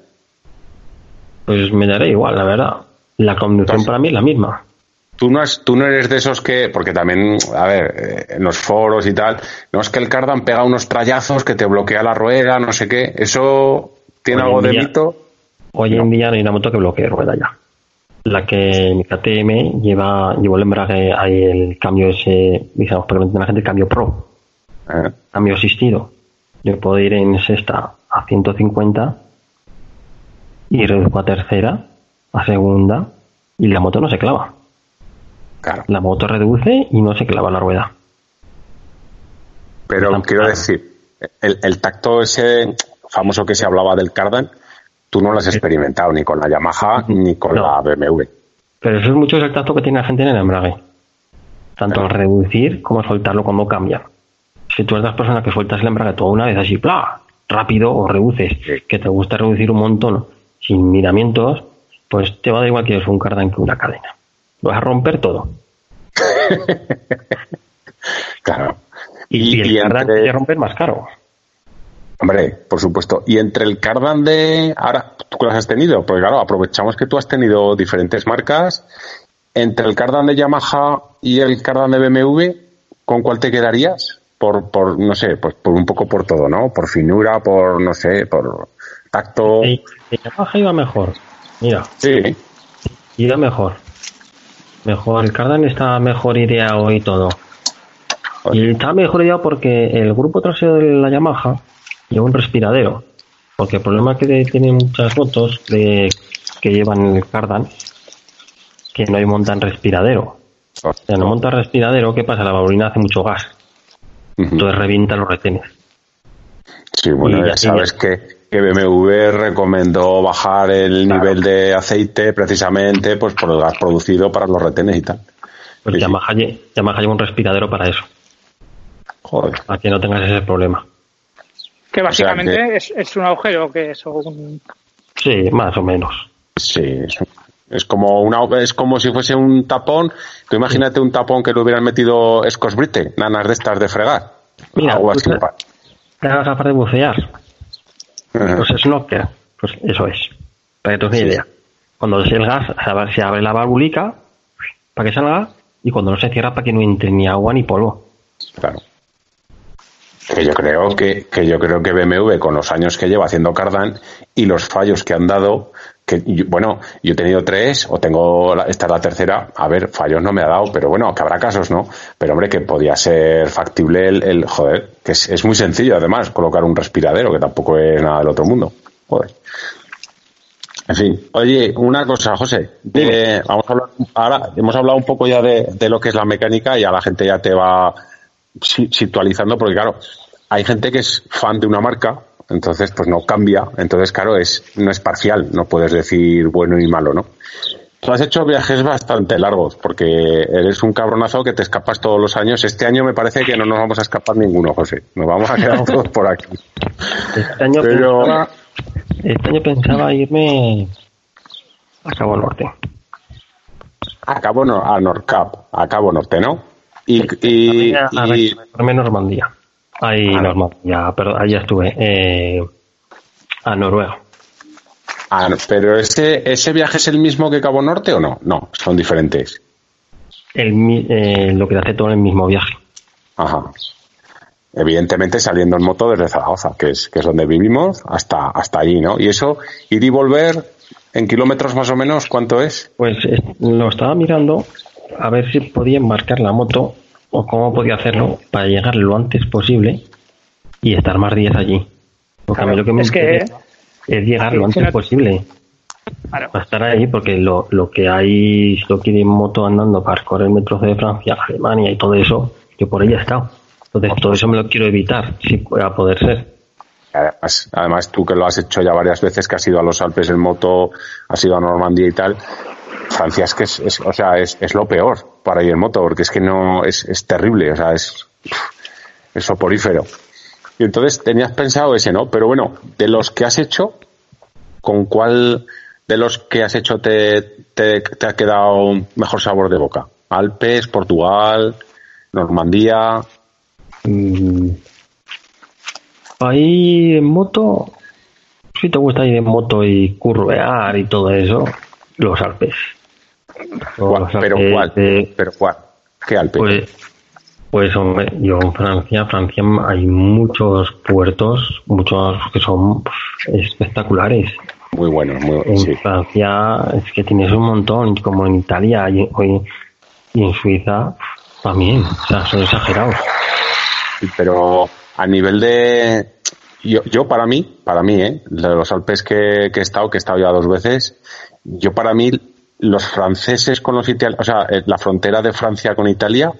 Pues me daré igual, la verdad. La conducción para mí es la misma. Tú no, tú no eres de esos que, porque también, a ver, eh, en los foros y tal, no es que el cardan pega unos trayazos que te bloquea la rueda, no sé qué. Eso ¿Tiene algo de mito? Hoy en día no hay una moto que bloquee rueda ya. La que mi KTM lleva, llevó el embrague, hay el cambio ese, digamos, pero la gente el cambio pro. Eh. Cambio asistido. Yo puedo ir en sexta a 150 y reduzco a tercera, a segunda, y la moto no se clava. Claro. La moto reduce y no se clava la rueda. Pero quiero decir, el, el, tacto ese famoso que se hablaba del Cardan, tú no lo has experimentado ni con la Yamaha ni con la BMW. Pero eso es mucho el tacto que tiene la gente en el embrague. Tanto al reducir como al soltarlo cuando cambia. Si tú eres las personas que sueltas el embrague toda una vez así, rápido o reduces, que te gusta reducir un montón sin miramientos, pues te va a dar igual que es un cardan que una cadena. Lo vas a romper todo. claro. Y, el cardan entre... que romper más caro. Hombre, por supuesto. Y entre el Cardan de. Ahora, ¿tú cuáles has tenido? Porque claro, aprovechamos que tú has tenido diferentes marcas. Entre el Cardan de Yamaha y el Cardan de BMW, ¿con cuál te quedarías? Por, por no sé, pues por un poco por todo, ¿no? Por finura, por, no sé, por tacto. El, Yamaha iba mejor. Mira. Sí. Iba mejor. Mejor. El Cardan está mejor ideado y todo. Y está mejor ideado porque el grupo trasero de la Yamaha lleva un respiradero. Porque el problema que tienen muchas motos de, que llevan el cardan, que no hay montan respiradero. O sea, no monta respiradero, ¿qué pasa? La valvulina hace mucho gas. Entonces revienta los retenes. Sí, bueno, ya sabes que, BMW recomendó bajar el nivel de aceite precisamente pues por el gas producido para los retenes y tal. Pues Yamaha, Yamaha lleva un respiradero para eso. Joder. Para que no tengas ese problema. Que básicamente Es, un agujero que es un... Sí, más o menos. Sí, es, como una es como si fuese un tapón. Tú imagínate un tapón que le hubieran metido Brite, nanas de estas de fregar. Mira, te hagas aparte de bucear. Pues es Pues pues eso es. Para que te una idea. Cuando el gas, se abre la valvulica para que salga y cuando no se cierra para que no entre ni agua ni polvo. Claro que yo creo que, que yo creo que BMW con los años que lleva haciendo Cardan y los fallos que han dado que bueno yo he tenido tres o tengo esta es la tercera a ver fallos no me ha dado pero bueno que habrá casos no pero hombre que podía ser factible el, joder que es, muy sencillo además colocar un respiradero que tampoco es nada del otro mundo. Joder. En fin, oye, una cosa, José. vamos a hablar, ahora hemos hablado un poco ya de, de, lo que es la mecánica y a la gente ya te va situalizando, porque claro, hay gente que es fan de una marca, entonces pues no cambia, entonces claro, es, no es parcial, no puedes decir bueno y malo, ¿no? Tú has hecho viajes bastante largos, porque eres un cabronazo que te escapas todos los años. Este año me parece que no nos vamos a escapar ninguno, José. Nos vamos a quedar todos por aquí. Este año, pensaba, este año pensaba irme a Cabo Norte. A Cabo no, a Norcap, a Cabo Norte, ¿no? Y, y, a, y... Normandía. Ahí, Normandía, pero allá estuve. Eh, a Noruega. Ah, pero ese, ese viaje es el mismo que Cabo Norte o no? No, son diferentes. el, eh, lo que hace todo en el mismo viaje. Ajá. Evidentemente saliendo en moto desde Zaragoza, que es, que es donde vivimos, hasta, hasta allí, ¿no? Y eso, ir y volver en kilómetros más o menos, ¿cuánto es? Pues lo estaba mirando a ver si podía embarcar la moto o cómo podía hacerlo para llegar lo antes posible y estar más días allí. Porque a mí lo que me es interesa es llegar lo antes posible. Para estar ahí, porque lo, lo que hay, si lo quiere en moto andando para recorrer el metro de Francia, Alemania y todo eso, yo por ahí he estado. Entonces, todo eso me lo quiero evitar, si pueda poder ser. Además, además, tú que lo has hecho ya varias veces, que has ido a los Alpes en moto, has ido a Normandía y tal, Francia es que es, o sea, es, es, lo peor para ir en moto, porque es que no, es, es terrible, o sea, es, soporífero. Y entonces tenías pensado ese, ¿no? Pero bueno, de los que has hecho, ¿con cuál de los que has hecho te, te, te ha quedado mejor sabor de boca? Alpes, Portugal, Normandía. Mm. Ahí en moto, si te gusta ir en moto y curvear y todo eso, los Alpes. ¿Cuál? ¿Pero cuál? ¿Pero cuál? ¿Qué Alpes? Pues, pues hombre, yo en Francia, Francia hay muchos puertos, muchos que son pues, espectaculares. Muy buenos, muy En sí. Francia es que tienes un montón, como en Italia y, y en Suiza también, o sea, son exagerados. Pero a nivel de... Yo, yo para mí, para mí, ¿eh? de los Alpes que, que he estado, que he estado ya dos veces, yo para mí, los franceses con los italianos, o sea, la frontera de Francia con Italia,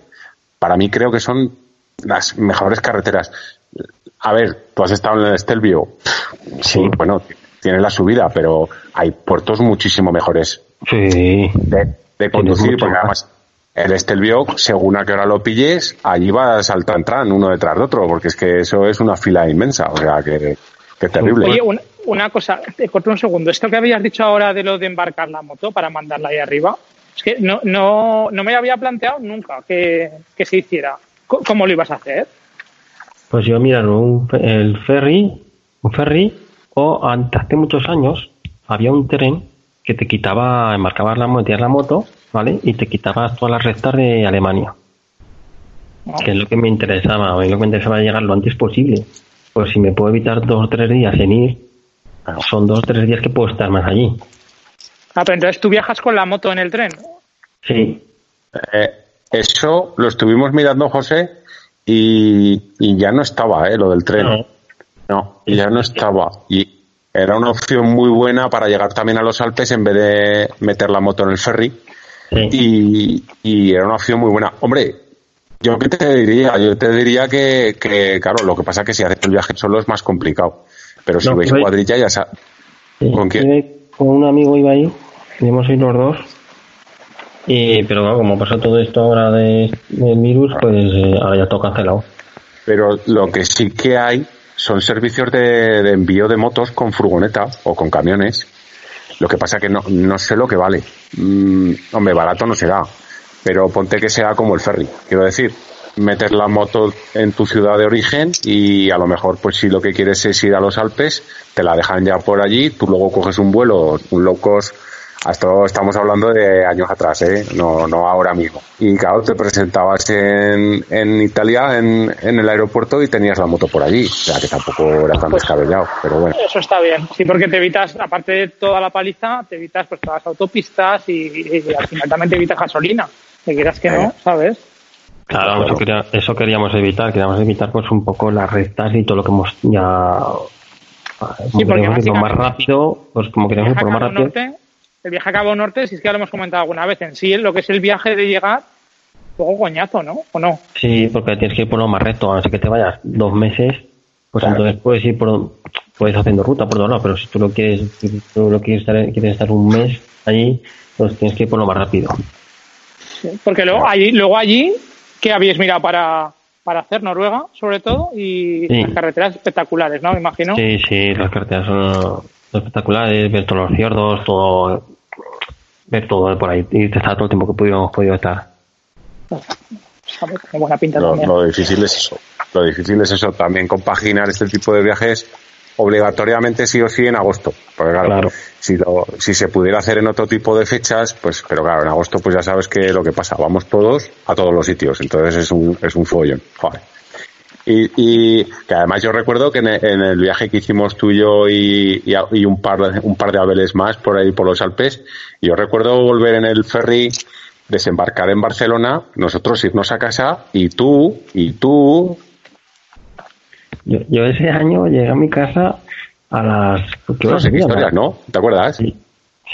para mí creo que son las mejores carreteras. A ver, tú has estado en el Estelvio, sí, bueno, tiene la subida, pero hay puertos muchísimo mejores sí. de, de conducir, porque además el Estelvio, según a qué hora lo pilles, allí vas al tran uno detrás de otro, porque es que eso es una fila inmensa, o sea, que, que terrible. Oye, una, una, cosa, te corto un segundo. Esto que habías dicho ahora de lo de embarcar la moto para mandarla ahí arriba, es que no, no, no me había planteado nunca que, que se hiciera. ¿Cómo lo ibas a hacer? Pues yo, mira, un, el ferry, un ferry, o hace muchos años había un tren que te quitaba, embarcabas la moto, la moto, ¿vale? Y te quitabas todas las rectas de Alemania. Oh. Que es lo que me interesaba. A mí lo que me interesaba llegar lo antes posible. Pues si me puedo evitar dos o tres días en ir, son dos o tres días que puedo estar más allí. Ah, pero entonces tú viajas con la moto en el tren. Sí. Eh, eso lo estuvimos mirando, José, y, y, ya no estaba, ¿eh? Lo del tren. No, no ya no estaba. Y era una opción muy buena para llegar también a los Alpes en vez de meter la moto en el ferry. Sí. Y, y, era una opción muy buena. Hombre, yo qué te diría, yo te diría que, que, claro, lo que pasa es que si haces el viaje solo es más complicado. Pero si no, veis cuadrilla ya sabes. Sí, ¿Con quién? Con un amigo iba ahí, íbamos a ir los dos. Y, pero bueno, como pasó todo esto ahora de, del virus, pues eh, ahora ya todo cancelado. Pero lo que sí que hay son servicios de, de envío de motos con furgoneta o con camiones. Lo que pasa que no, no sé lo que vale. Mm, hombre, barato no será. Pero ponte que sea como el ferry. Quiero decir, meter la moto en tu ciudad de origen y a lo mejor, pues si lo que quieres es ir a los Alpes, te la dejan ya por allí, tú luego coges un vuelo, un low cost. Esto estamos hablando de años atrás, ¿eh? no, no ahora mismo. Y claro, te presentabas en, en Italia, en, en el aeropuerto, y tenías la moto por allí. O sea, que tampoco era tan descabellado, pero bueno. Eso está bien. Sí, porque te evitas, aparte de toda la paliza, te evitas pues todas las autopistas y, y, y al final también te evitas gasolina. Que quieras que no, ¿sabes? Claro, eso, quería, eso, queríamos evitar, queríamos evitar pues un poco las rectas y todo lo que hemos ya sí, ir más rápido, pues como queríamos ir por lo más rápido. Norte, el viaje a Cabo Norte, si es que ya lo hemos comentado alguna vez, en sí lo que es el viaje de llegar, poco coñazo, ¿no? ¿O no? Sí, porque tienes que ir por lo más recto, así que te vayas dos meses, pues claro. entonces puedes ir por, puedes haciendo ruta por todos lados, pero si tú lo quieres, si tú lo quieres estar, quieres estar un mes allí, pues tienes que ir por lo más rápido. Sí, porque luego allí, luego allí ¿Qué habéis mirado para, para hacer Noruega, sobre todo? Y sí. las carreteras espectaculares, ¿no? Me imagino. Sí, sí, las carreteras son espectaculares, ver todos los fiordos, todo, ver todo por ahí. Y estar todo el tiempo que pudimos podido estar. Buena pinta lo, lo difícil es eso. Lo difícil es eso, también compaginar este tipo de viajes obligatoriamente sí o sí en agosto. Porque claro, Si, lo, si se pudiera hacer en otro tipo de fechas, pues, pero claro, en agosto pues ya sabes que lo que pasa, vamos todos a todos los sitios, entonces es un, es un follón. Joder. Y, y que además yo recuerdo que en el, viaje que hicimos tú y yo y, y, un par un par de abeles más por ahí por los Alpes, yo recuerdo volver en el ferry desembarcar en Barcelona, nosotros irnos a casa y tú, y tú. Yo, ese año llegué a mi casa a las. No sé qué historias, ¿no? ¿Te acuerdas? Sí.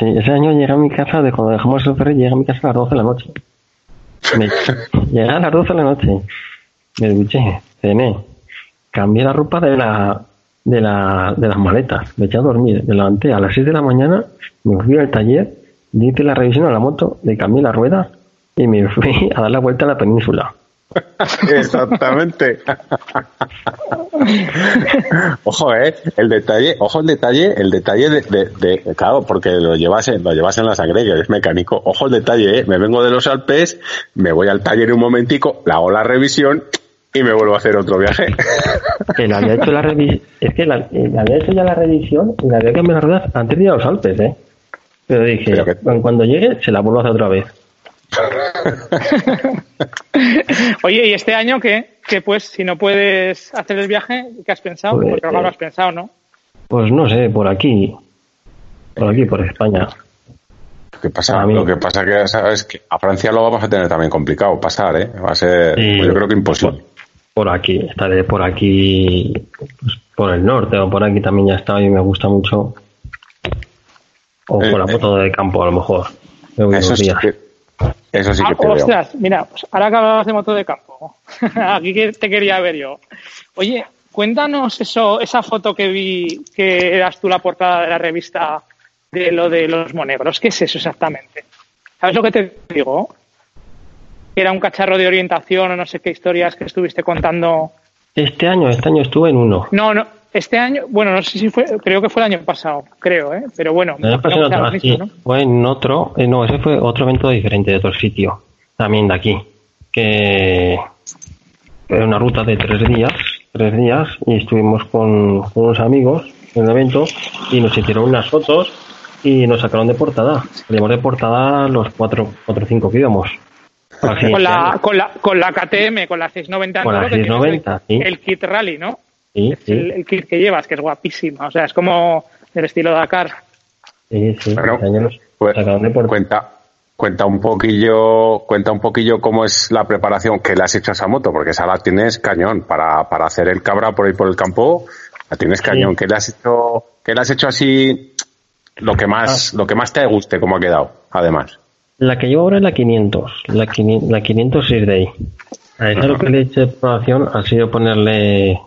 ese año llegué a mi casa, de cuando dejamos el ferry, llegué a mi casa a las 12 de la noche. llegué a las 12 de la noche, me duché, cené, cambié la ropa de la, de, la, de las maletas, me eché a dormir, me levanté a las 6 de la mañana, me fui al taller Dice la revisión a la moto, le cambié la rueda y me fui a dar la vuelta a la península. Exactamente. ojo, eh, el detalle, ojo el detalle, el detalle de, de, claro, porque lo llevas en, lo llevas en la sangre, que es mecánico. Ojo el detalle, eh, me vengo de los Alpes, me voy al taller un momentico, la hago la revisión y me vuelvo a hacer otro viaje. que le había hecho la revisión, es que la, eh, había hecho ya la revisión y la había cambiado las ruedas antes de ir a los Alpes, eh. Pero dije, cuando llegue se la vuelvo a hacer otra vez. Oye, ¿y este año qué? Que pues, si no puedes hacer el viaje, ¿qué has pensado? Pues, Porque no lo has pensado, ¿no? Pues no sé, por aquí. Por aquí, por España. Lo que pasa, lo que pasa que sabes que a Francia lo vamos a tener también complicado pasar, ¿eh? Va a ser, pues yo creo que imposible. Por, aquí, estaré por aquí, pues, por el norte o por aquí también ya está y me gusta mucho. O con la moto de campo, a lo mejor. Eso sí, que, eso sí que te Ostras, mira, pues ahora que hablabas de moto de campo, aquí te quería ver yo. Oye, cuéntanos eso, esa foto que vi, que eras tú la portada de la revista de lo de los monegros. ¿Qué es eso exactamente? ¿Sabes lo que te digo? Era un cacharro de orientación o no sé qué historias que estuviste contando. Este año, este año estuve en uno. No, no, este año, bueno, no sé si fue, creo que fue el año pasado, creo, ¿eh? Pero bueno. Fue en otro, eh, no, ese fue otro evento diferente de otro sitio, también de aquí, que era una ruta de tres días, tres días, y estuvimos con, unos amigos en el evento y nos hicieron unas fotos y nos sacaron de portada. Salimos de portada los cuatro, cuatro o cinco que íbamos. Con la, con, la, con la KTM, con la 690, con la 690 el kit rally, ¿no? El, kit que llevas, que es guapísimo. O sea, es como el estilo Dakar. Sí, sí. pues, cuenta, cuenta un poquillo, cuenta un poquillo cómo es la preparación que le has hecho a esa moto, porque esa la tienes cañón para, para hacer el cabra por ahí por el campo. La tienes cañón. ¿Qué le has hecho, qué le has hecho así lo que más, ah. lo que más te guste, cómo ha quedado, además? La que llevo ahora es la 500, la, 500, la 506 de ahí. A esa lo que le he hecho de preparación ha sido ponerle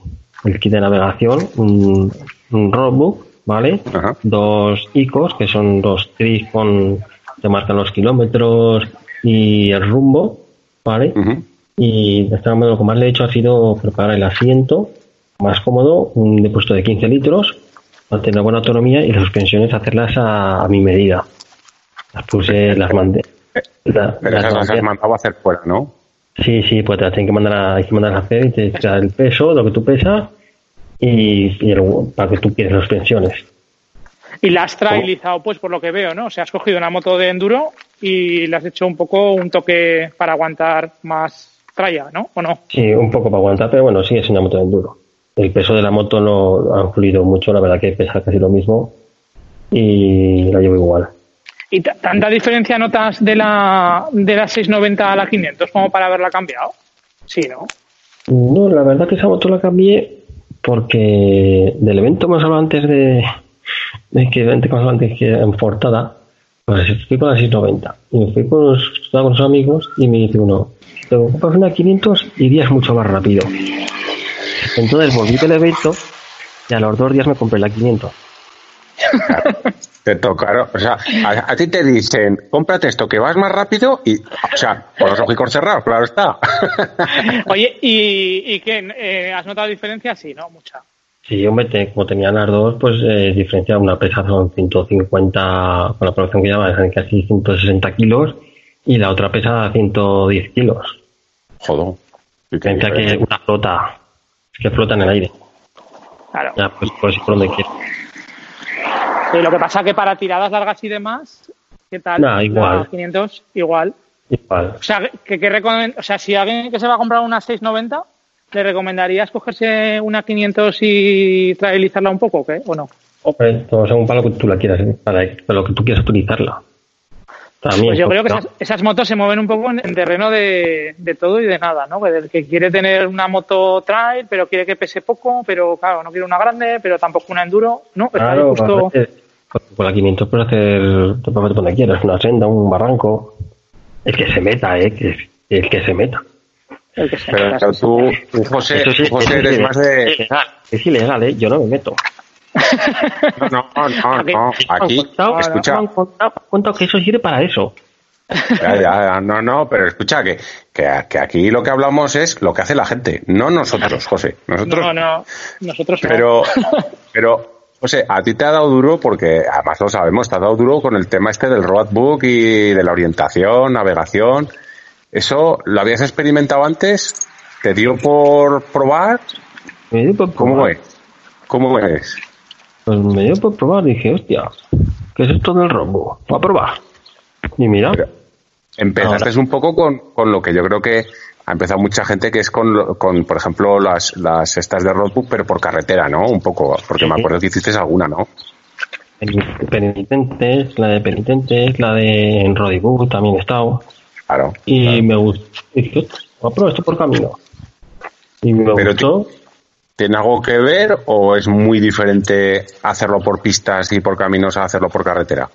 el kit de navegación, un, roadbook, ¿vale? Dos ICOs, que son dos tris con te marcan los kilómetros y el rumbo, ¿vale? Y de esta lo que más le he hecho ha sido preparar el asiento más cómodo, un depósito de 15 litros, para tener buena autonomía y las suspensiones hacerlas a, mi medida. Las puse, las mandé. Esas las has mandado a hacer fuera, ¿no? Sí, sí, pues te las tienen que mandar a, hay que mandar a hacer y te da el peso, lo que tú pesas y, para que tú quieres las pensiones. Y la has trailizado, pues por lo que veo, ¿no? O sea, has cogido una moto de enduro y le has hecho un poco un toque para aguantar más tralla, ¿no? ¿O no? Sí, un poco para aguantar, pero bueno, sí es una moto de enduro. El peso de la moto no ha influido mucho, la verdad que pesa casi lo mismo y la llevo igual. ¿Y tanta diferencia notas de la, de la 690 a la 500 como para haberla cambiado? Sí, ¿no? No, la verdad que esa moto la cambié porque del evento más antes de, de que evento más antes que en Fortada, pues fui con la 690 y me fui con los, con los amigos y me dice uno, te compras una 500 y irías mucho más rápido. Entonces volví del evento y a los dos días me compré la 500. Te tocaron, o sea, a, ti te dicen, cómprate esto que vas más rápido y, o sea, con los ojos cerrados, claro está. Oye, ¿y, y qué? Eh, ¿Has notado diferencia? Sí, ¿no? Mucha. Sí, hombre, como tenían las dos, pues eh, diferencia una pesa son 150, con la producción que lleva, es casi 160 kilos y la otra pesa 110 kilos. Joder. Diferencia que una flota, es que flota en el aire. Claro. Ya, pues, pues por donde quieras. Lo que pasa que para tiradas largas y demás, ¿qué tal? Igual. La 500, igual. Igual. O sea, que, que o sea, si alguien que se va a comprar una 690, ¿le recomendarías cogerse una 500 y trailizarla un poco o qué? ¿O no? Hombre, todo según para lo que tú la quieras, ¿eh? para lo que tú quieras utilizarla. También. Pues yo creo que esas, esas motos se mueven un poco en, en terreno de, de todo y de nada, ¿no? El que quiere tener una moto trail, pero quiere que pese poco, pero claro, no quiere una grande, pero tampoco una enduro, ¿no? Claro, justo... veces, con la 500 puedes hacer, te puedes meter donde quieras, una senda, un barranco. El que se meta, ¿eh? Que, el que se meta. el que se Pero meta, claro, sí, tú, José, José eres más de... Es ilegal, ¿eh? Yo no me meto. No, no, no, Aquí, contado- escucha, me han contado, me han contado que eso sirve para eso. Ya, ya, no, no, pero escucha que, que, que aquí lo que hablamos es lo que hace la gente, no nosotros, José. Nosotros, No, no, nosotros no. pero, pero, José, a ti te ha dado duro porque, además lo sabemos, te ha dado duro con el tema este del roadbook y de la orientación, navegación. ¿Eso lo habías experimentado antes? ¿Te dio por probar? ¿Cómo es? ¿Cómo es? Pues me dio por probar. Dije, hostia, ¿qué es esto del rombo? Voy a probar. Y mira, Pero empezaste Ahora. un poco con, con lo que yo creo que ha empezado mucha gente que es con, con por ejemplo, las, las estas de roadbook, pero por carretera, ¿no? Un poco, porque me acuerdo que hiciste alguna, ¿no? pen- penitentes, la de penitentes, la de Rodibu también he estado. Claro. Y claro. me gustó. Dije, voy a probar esto por camino. Y me Pero gustó. ¿Tiene algo que ver o es muy diferente hacerlo por pistas y por caminos a hacerlo por carretera?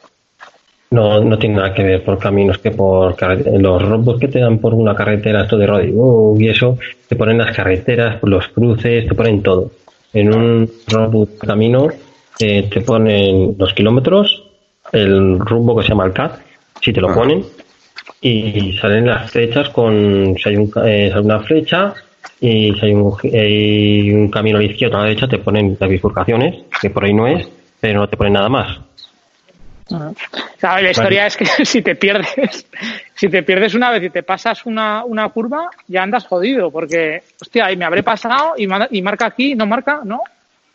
No, no tiene nada que ver por caminos que por carretera. Los robots que te dan por una carretera, esto de Rodibu y eso, te ponen las carreteras, los cruces, te ponen todo. En un robot camino eh, te ponen los kilómetros, el rumbo que se llama el CAT, si te lo Ajá. ponen, y salen las flechas con si hay, un, eh, sale una flecha y si hay un, hay un camino a la izquierda o a la derecha te ponen las bifurcaciones que por ahí no es pero no te ponen nada más. Claro, la historia es que si te pierdes, si te pierdes una vez y te pasas una, una curva, ya andas jodido, porque, hostia, y me habré pasado y, ma- y marca aquí, no marca, ¿no?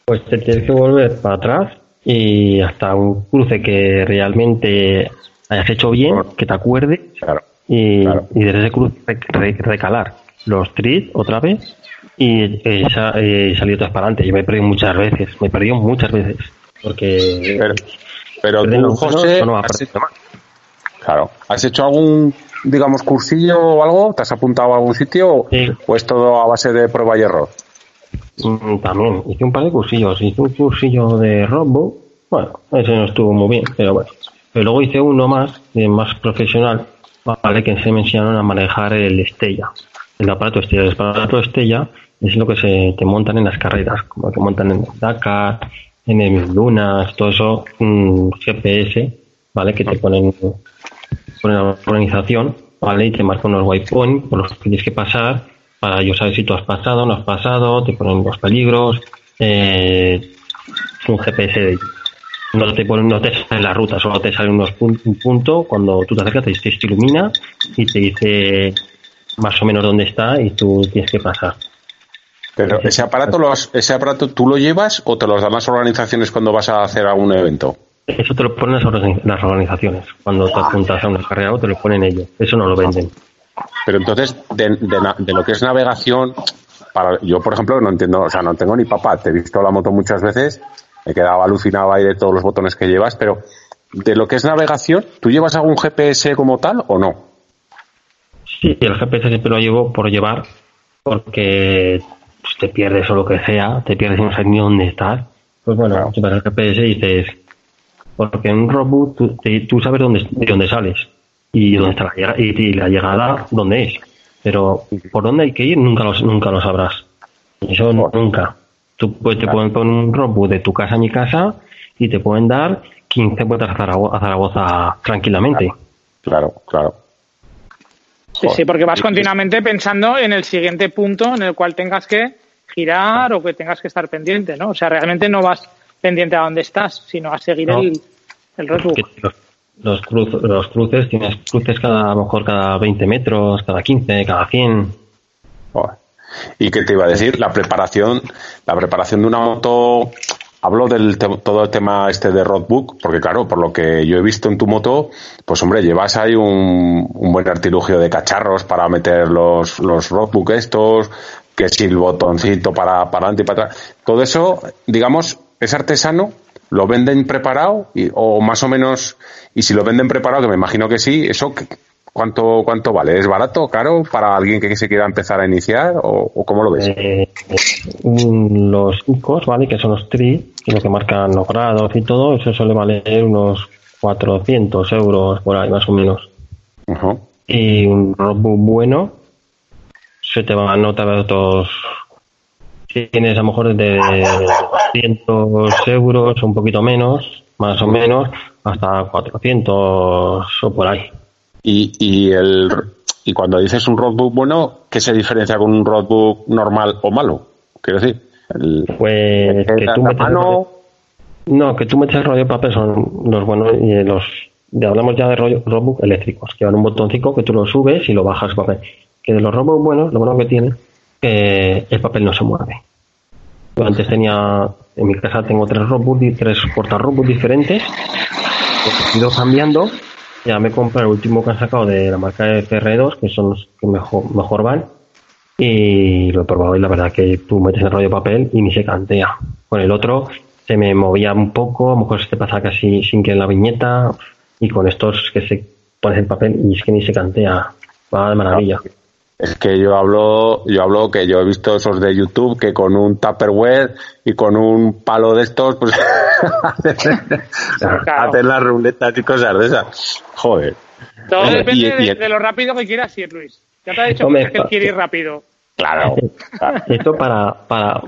pues te tienes que volver para atrás y hasta un cruce que realmente hayas hecho bien que te acuerdes Claro. y, Claro. y desde ese cruce re- re- recalar los trees otra vez y eh, sa- eh, salir otra vez para adelante. Yo me he perdido muchas veces, me he perdido muchas veces. Porque Pero, tú, José, no has hecho, claro, ¿has hecho algún, digamos, cursillo o algo? ¿Te has apuntado a algún sitio Sí. o es todo a base de prueba y error? Mm, También hice un par de cursillos. Hice un cursillo de rombo. Bueno, ese no estuvo muy bien, pero bueno. Pero luego hice uno más, de más profesional, vale, que se me enseñaron a manejar el Estella. El aparato Estella. El aparato Estella es lo que se te montan en las carreras, como que montan en Dakar, en el Lunas, todo eso, un GPS, ¿vale? Que te ponen, ponen la organización, ¿vale? Y te marcan unos waypoints por los que tienes que pasar para yo saber si tú has pasado no has pasado, te ponen los peligros, eh, un GPS de no te ponen, no te sale la ruta, solo te sale unos pun- un punto, cuando tú te acercas te, te ilumina y te dice más o menos dónde está y tú tienes que pasar. Pero ese aparato, lo has- ese aparato tú lo llevas o te los dan las organizaciones cuando vas a hacer algún evento? Eso te lo ponen las, organi- las organizaciones. Cuando te apuntas a una carrera o te lo ponen ellos. Eso no lo venden. Pero entonces, de, de na- de lo que es navegación, para, yo, por ejemplo, no entiendo, o sea, no tengo ni papá, te he visto la moto muchas veces, me quedaba alucinado ahí de todos los botones que llevas, pero de lo que es navegación, ¿tú llevas algún GPS como tal o no? Sí, el GPS siempre lo llevo por llevar porque pues, te pierdes o lo que sea, te pierdes y no sabes ni dónde estás. Pues bueno, Claro. llevas el GPS y dices, porque en un robot tú, te- tú sabes dónde, de dónde sales y dónde está la llegada, y, y la llegada dónde es. Pero por dónde hay que ir nunca lo, nunca lo sabrás. Eso nunca. Tú pues, te pueden poner un robot de tu casa a mi casa y te pueden dar 15 vueltas a Zaragoza tranquilamente. Claro, claro. Sí, sí, porque vas continuamente pensando en el siguiente punto en el cual tengas que girar o que tengas que estar pendiente, ¿no? O sea, realmente no vas pendiente a dónde estás, sino a seguir No. el, el roadbook. los, los, cruz- los cruces, tienes cruces cada, a lo mejor cada 20 metros, cada 15, cada 100. Joder. ¿Y qué te iba a decir? La preparación, la preparación de una moto Hablo del todo el tema este de roadbook, porque claro, por lo que yo he visto en tu moto, pues hombre, llevas ahí un, buen artilugio de cacharros para meter los, los roadbook estos, que si el botoncito para, para adelante y para atrás. Todo eso, digamos, es artesano, lo venden preparado y, o más o menos, y si lo venden preparado, que me imagino que sí, eso ¿Cuánto, ¿Cuánto vale? ¿Es barato, caro para alguien que se quiera empezar a iniciar o, cómo lo ves? Eh, los ICOs, ¿vale? Que son los TRI, lo que marcan los grados y todo, eso suele valer unos 400 euros por ahí, más o menos. Y un roadbook bueno se te va a notar otros tienes a lo mejor de 200 euros, un poquito menos, más o menos, hasta 400 o por ahí. Y, y, el, y cuando dices un roadbook bueno, ¿qué se diferencia con un roadbook normal o malo? Quiero decir, pues que tú metes mano... no, que tú metes el rollo de papel son los buenos y los hablamos ya de rollo, roadbook eléctricos, que van un botoncito que tú lo subes y lo bajas el papel. Que de los roadbook buenos, lo bueno que tiene, que el papel no se mueve. Yo antes tenía, en mi casa tengo tres roadbooks, tres porta roadbooks diferentes, he ido cambiando ya me compré el último que han sacado de la marca de FR2, que son los que mejor, mejor van. Y lo he probado y la verdad que tú metes el rollo de papel y ni se cantea. Con el otro se me movía un poco, a lo mejor se te pasa casi sin que en la viñeta. Y con estos que se pones el papel y es que ni se cantea. Va de maravilla. Es que yo hablo, yo hablo que yo he visto esos de YouTube que con un Tupperware y con un palo de estos, pues hacen las ruletas y cosas de esas. Joder. Todo depende de, lo rápido que quieras ir, Luis. Ya te ha dicho que quiere ir rápido. Claro. Esto para, para,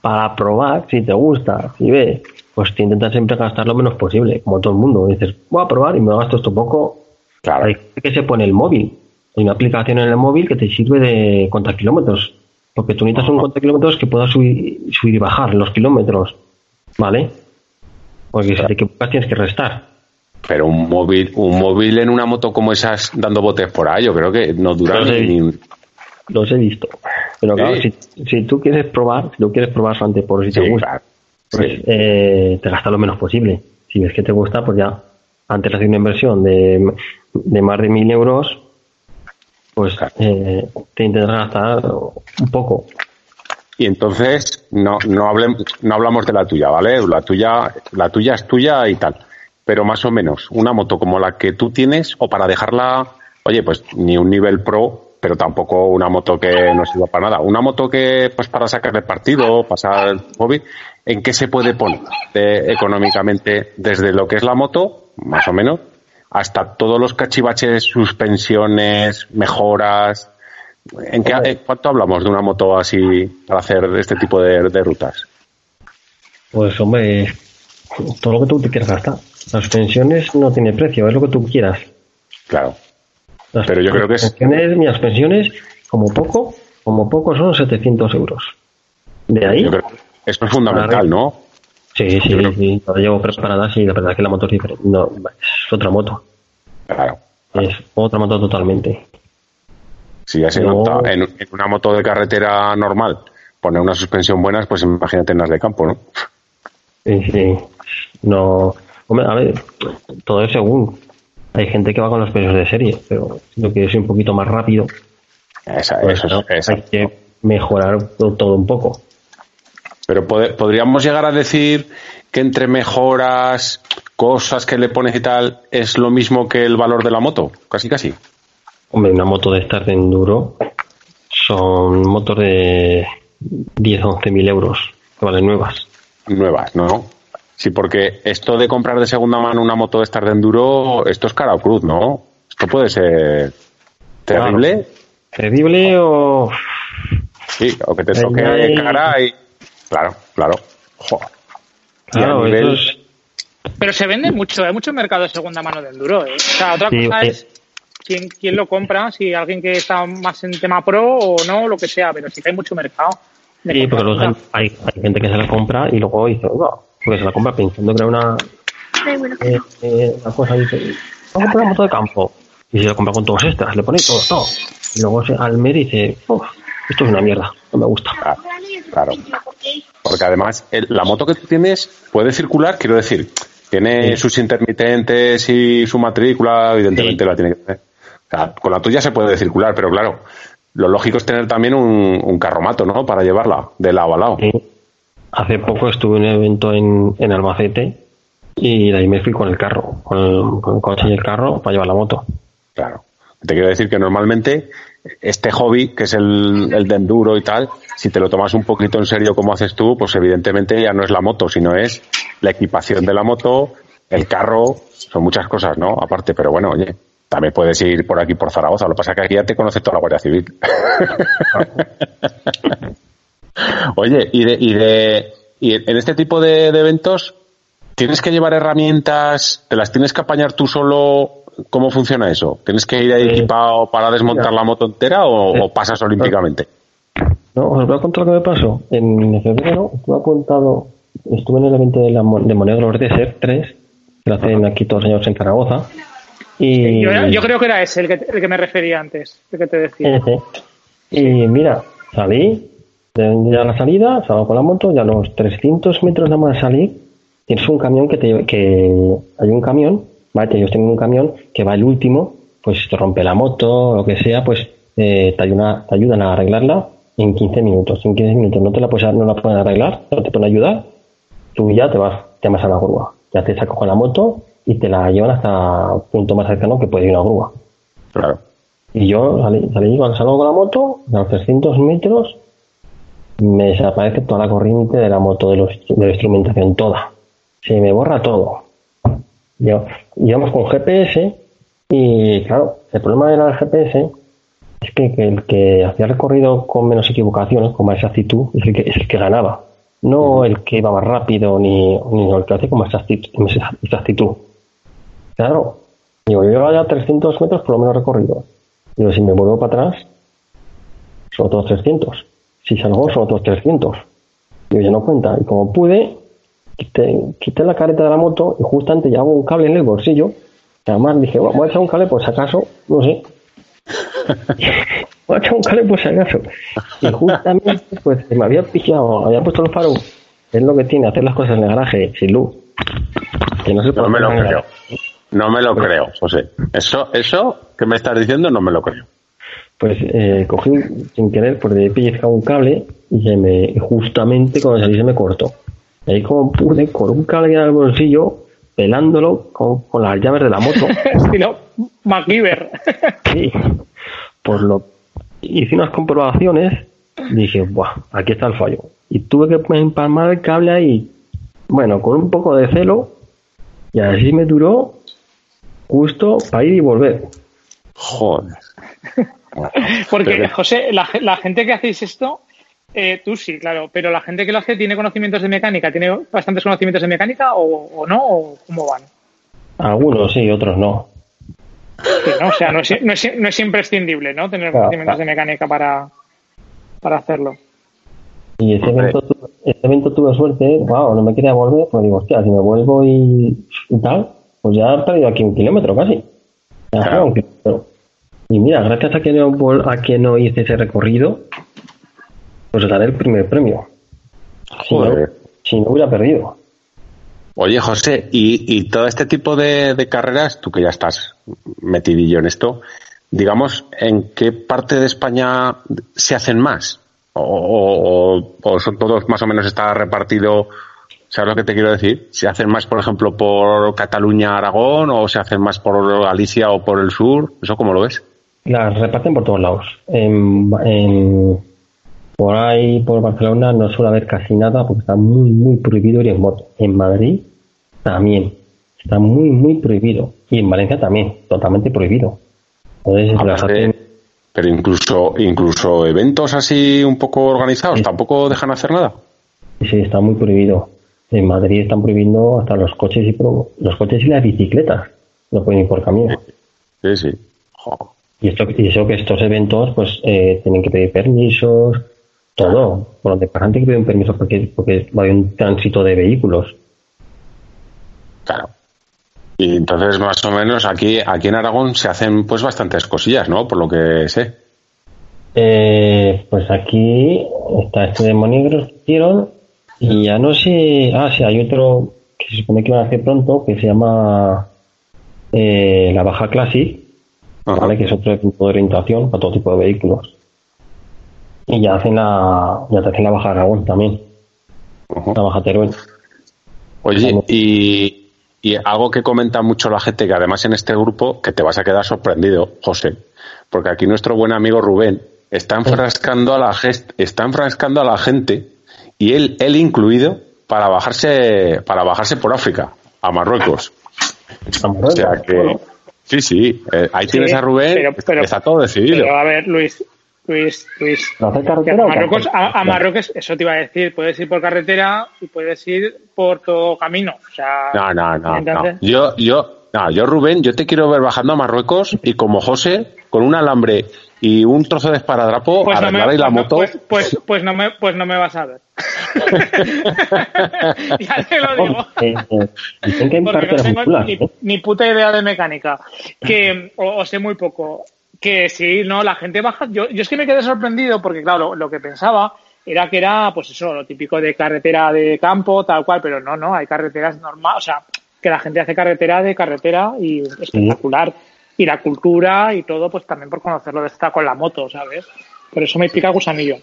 para probar, si te gusta, si ves, pues te intentas siempre gastar lo menos posible, como todo el mundo. Dices, voy a probar y me gasto esto poco. Claro. Hay que se pone el móvil hay una aplicación en el móvil que te sirve de contar kilómetros. Porque tú necesitas un contar kilómetros que pueda subir, subir y bajar los kilómetros. ¿Vale? Porque si que tienes que restar. Pero un móvil, un móvil en una moto como esas dando botes por ahí, yo creo que no dura los ni, Los he visto. Pero claro, si, tú quieres probar, si tú quieres probar antes por si te gusta, pues eh, te gasta lo menos posible. Si ves que te gusta, pues ya, antes de hacer una inversión de, de más de mil euros, pues eh, te intentarás gastar un poco. Y entonces no, no, no hablamos de la tuya, ¿vale? La tuya, la tuya es tuya y tal. Pero más o menos, una moto como la que tú tienes, o para dejarla, oye, pues ni un nivel pro, pero tampoco una moto que no sirva para nada. Una moto que, pues para sacarle partido, pasar el hobby, ¿en qué se puede poner económicamente desde lo que es la moto, más o menos, hasta todos los cachivaches, suspensiones, mejoras. ¿En qué, ¿Cuánto hablamos de una moto así para hacer este tipo de, rutas? Pues hombre, todo lo que tú te quieras gastar. Las suspensiones no tiene precio, es lo que tú quieras. Claro. Pero yo creo que es... Mis pensiones, como poco, como poco son 700 euros. De ahí... Yo esto es fundamental, ¿no? Sí, sí, sí, lo llevo preparada, sí, la verdad es que la moto es diferente. No, es otra moto. Claro. Es otra moto totalmente. Si ya se nota en, una moto de carretera normal poner una suspensión buena, pues imagínate en las de campo, ¿no? Sí, sí. No. Hombre, a ver, todo es según. Hay gente que va con los pesos de serie, pero si lo quieres un poquito más rápido, esa, pues, eso, hay que mejorar todo un poco. Pero podríamos llegar a decir que entre mejoras, cosas que le pones y tal, es lo mismo que el valor de la moto, casi casi. Hombre, una moto de estas de enduro son motos de 10 o 11 mil euros, que valen nuevas. Nuevas, ¿no? Sí, porque esto de comprar de segunda mano una moto de estas de enduro, esto es cara o cruz, ¿no? Esto puede ser terrible. Terrible o... Sí, o que te toque cara y Claro, claro. Claro, Pero se vende mucho, hay mucho mercado de segunda mano de enduro. ¿eh? O sea, otra cosa es quién, quién lo compra, si alguien que está más en tema pro o no, lo que sea, pero sí que hay mucho mercado. Sí, porque hay, hay, gente que se la compra y luego dice, no, porque se la compra pensando que era una, eh, eh, una cosa, dice, vamos a comprar una moto de campo. Y se la compra con todos estas, le pone todo, todo. Y luego al mes dice, uff, esto es una mierda, no me gusta. Claro, claro. Porque además, el- la moto que tú tienes puede circular, quiero decir, tiene Sí. sus intermitentes y su matrícula, evidentemente Sí. la tiene que tener. O sea, con la tuya se puede circular, pero claro, lo lógico es tener también un, un carromato, ¿no? Para llevarla de lado a lado. Sí. Hace poco estuve en un evento en, en Albacete y de ahí me fui con el carro, con el, con el coche y el carro para llevar la moto. Claro. Te quiero decir que normalmente este hobby, que es el, el de enduro y tal, si te lo tomas un poquito en serio como haces tú, pues evidentemente ya no es la moto, sino es la equipación de la moto, el carro, son muchas cosas, ¿no? Aparte, pero bueno, oye, también puedes ir por aquí por Zaragoza, lo que pasa que aquí ya te conoce toda la Guardia Civil. oye, y de, y de, y en este tipo de, de eventos, ¿Tienes que llevar herramientas? ¿Te las tienes que apañar tú solo? ¿Cómo funciona eso? ¿Tienes que ir ahí Eh, equipado para desmontar mira. la moto entera o, Eh, o pasas olímpicamente? No, os voy a contar lo que me pasó. En febrero estuve apuntado, estuve en el evento de, la, de Monegros Desert 3, que lo hacen aquí todos los años en Zaragoza. Y, Yo, yo creo que era ese el que, el que me refería antes, el que te decía. Ese. Y mira, salí, de ya la salida, salgo con la moto, ya a los 300 metros nada más de salir, tienes un camión que te que hay un camión, vale, yo tengo un camión que va el último, pues te rompe la moto, lo que sea, pues eh, te, ayuda, te ayudan a arreglarla en 15 minutos. En 15 minutos no te la, puedes, no la pueden arreglar, no te pueden ayudar, tú ya te vas, te vas a la grúa. Ya te saco con la moto y te la llevan hasta el punto más cercano que puede ir una grúa. Claro. Y yo salí, salí cuando salgo con la moto, a los 300 metros, me desaparece toda la corriente de la moto, de, los, de la instrumentación, toda. Se me borra todo. Íbamos con GPS y, claro, el problema era el GPS es que, que el que hacía el recorrido con menos equivocaciones, con más exactitud, es el que, es el que ganaba. No el que iba más rápido, ni, ni el que hace con más exactitud. más exactitud. Claro, digo, yo llevaba ya 300 metros por lo menos recorrido. Digo, si me vuelvo para atrás, son otros 300. Si salgo, son otros 300. Digo, ya no cuenta. Y como pude, quité, quité la careta de la moto y justamente llevaba un cable en el bolsillo. Y además dije, voy a echar un cable por si acaso, no sé. voy a echar un cable por si acaso. Y justamente, pues, me había pillado, había puesto los faros. Es lo que tiene hacer las cosas en el garaje sin luz. Que no se puede No me lo creo. No me lo creo, José. Eso, eso que me estás diciendo no me lo creo. pues eh, cogí sin querer, pues de pellizcado un cable y se me, y justamente cuando salí se me cortó. Y ahí como pude, con un cable en el bolsillo, pelándolo con, con las llaves de la moto. Estilo MacGyver. Sí. Por lo hice unas comprobaciones, dije, buah, aquí está el fallo. Y tuve que empalmar el cable ahí, bueno, con un poco de celo, y así me duró justo para ir y volver. Joder. Porque, José, la, la gente que hacéis esto, eh, tú sí, claro, pero la gente que lo hace tiene conocimientos de mecánica, tiene bastantes conocimientos de mecánica o, o no, o cómo van. Algunos sí, otros no. Sí, ¿no? O sea, no es, no, es, no es imprescindible, ¿no? Tener Claro, conocimientos claro. de mecánica para, para hacerlo. Y ese evento, ese evento tuve suerte, wow, no me quería volver, pues digo, hostia, si me vuelvo y, y tal, pues ya he perdido aquí un kilómetro casi. Ya Claro. un kilómetro. Y mira, gracias a que no a que no hice ese recorrido, pues gané el primer premio. Si no, si no hubiera perdido. Oye, José, y, y todo este tipo de, de carreras, tú que ya estás metidillo en esto, digamos, ¿en qué parte de España se hacen más? ¿O, o- o- o son todos más o menos está repartido? ¿Sabes lo que te quiero decir? ¿Se hacen más, por ejemplo, por Cataluña, Aragón, o se hacen más por Galicia o por el sur? ¿Eso cómo lo ves? Las reparten por todos lados. En, en- por ahí, por Barcelona, no suele haber casi nada porque está muy, muy prohibido ir en moto. En Madrid también. Está muy, muy prohibido. Y en Valencia también, totalmente prohibido. Entonces, las hacen- pero incluso, incluso eventos así un poco organizados, Sí. tampoco dejan hacer nada. sí, está muy prohibido. En Madrid están prohibiendo hasta los coches y pro- los coches y las bicicletas. No pueden ir por camino. Sí, sí. Jo. Y, esto, y eso que estos eventos, pues, eh, tienen que pedir permisos, todo. Por donde pasan tienen que pedir un permiso porque, porque haber un tránsito de vehículos. Claro. Y entonces, más o menos, aquí, aquí en Aragón se hacen pues bastantes cosillas, ¿no? Por lo que sé. Eh, pues aquí está este de negro que hicieron y ya no sé. Ah, sí, hay otro que se supone que van a hacer pronto que se llama eh, la Baja Classic. ¿vale? que es otro tipo de orientación para todo tipo de vehículos. Y ya hacen la, ya te hacen la Baja Aragón también, la Baja Teruel. Oye, y, y algo que comenta mucho la gente, que además en este grupo, que te vas a quedar sorprendido, José, porque aquí nuestro buen amigo Rubén está enfrascando a la gest- está enfrascando a la gente y él, él incluido para bajarse, para bajarse por África, a Marruecos. O sea que, sí, sí, eh, ahí tienes a Rubén, pero- pero- está todo decidido. Pero a ver, Luis, Luis, Luis. ¿Pero hacer que a carretera o Marruecos, a, a Marruecos, eso te iba a decir, puedes ir por carretera y puedes ir por todo camino. O sea, No, no, no, Yo, yo, no, yo, Rubén, yo te quiero ver bajando a Marruecos y como José, con un alambre y un trozo de esparadrapo, Pues no, me, la pues no- moto. pues, pues, pues no me, pues no me vas a ver. ya te lo digo. Eh, eh, dicen que hay Porque no tengo ni, ¿eh? ni puta idea de mecánica. Que, o, o sé muy poco. Que sí, no, la gente baja. Yo, yo es que me quedé sorprendido porque, claro, lo, lo que pensaba era que era, pues eso, lo típico de carretera de campo, tal cual, pero no, no, hay carreteras normales, o sea, que la gente hace carretera de carretera y espectacular. Y la cultura y todo, pues también por conocerlo de estar con la moto, ¿sabes? Por eso me pica gusanillo.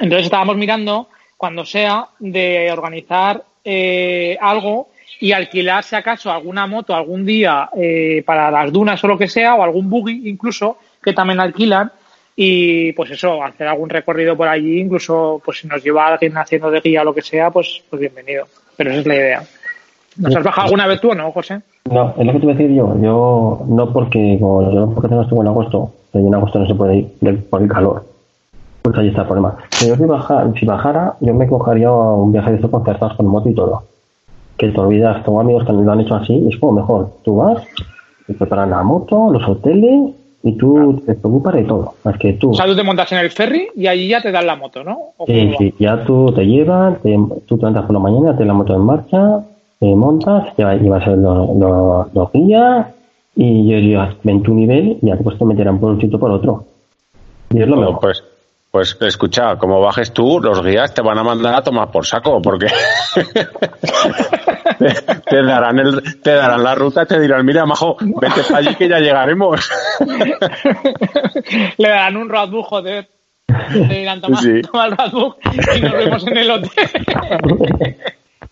Entonces estábamos mirando, cuando sea, de organizar eh, algo y alquilar, si acaso, alguna moto algún día eh, para las dunas o lo que sea, o algún buggy incluso, que también alquilan. Y pues eso, hacer algún recorrido por allí, incluso pues si nos lleva alguien haciendo de guía o lo que sea, pues, pues bienvenido. Pero esa es la idea. ¿Nos has bajado alguna vez tú o no, José? No, es lo que te voy a decir yo. Yo no porque, como yo porque no estuve en agosto, en agosto no se puede ir por el calor. Pues ahí está el problema. Si yo si, baja, si bajara, yo me cogería un viaje de estos concertados con moto y todo. Que te olvidas, tengo amigos que lo han hecho así, y es como mejor. Tú vas, te preparan la moto, los hoteles, y tú te preocupas de todo. Más que tú. O sea, tú te montas en el ferry y allí ya te dan la moto, ¿no? ¿O Sí, sí, ya tú te llevas, te- tú te levantas por la mañana, te la moto en marcha, te montas, te llevas los, los, los guías y ya llevas en tu nivel y ya pues te meterán por un sitio por otro. Y es lo mejor. Pues, pues escucha, como bajes tú, los guías te van a mandar a tomar por saco, porque te, darán el, te darán la ruta, te dirán, mira, majo, vete para allí que ya llegaremos. Le darán un roadbook, joder. Le dirán, toma, Sí. toma el roadbook y nos vemos en el hotel.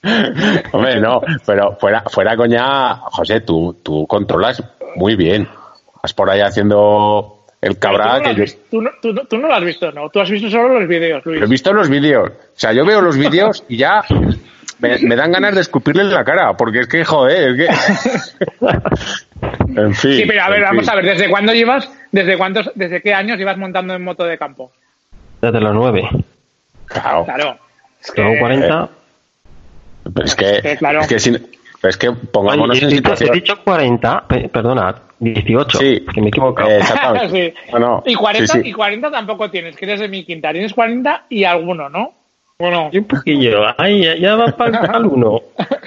Hombre, no, pero fuera, fuera coña, José, tú, tú controlas muy bien. Vas por ahí haciendo el cabra Pero que tú, no lo yo tú, no, tú no- tú no lo has visto, ¿no? Tú has visto solo los vídeos, Luis. lo he visto los vídeos. O sea, yo veo los vídeos y ya me, me dan ganas de escupirle en la cara, porque es que, joder, es que... en fin. Sí, pero a ver, vamos fin. a ver, ¿desde cuándo llevas, desde cuántos, desde qué años llevas montando en moto de campo? Desde los nueve. Claro. Claro. Es Luego 40. Pero es que, que, claro. es que, si- pero es que pongámonos Oye, en dicho, he situación. dicho 40, pe- perdona, 18, Sí. que me he equivocado. Eh, exactamente. Sí. No, no. Y 40, Sí, sí. y 40 tampoco tienes, que eres de mi quinta. Tienes 40 y alguno, ¿no? Bueno, Y un poquillo, ay, ya, ya va para el uno.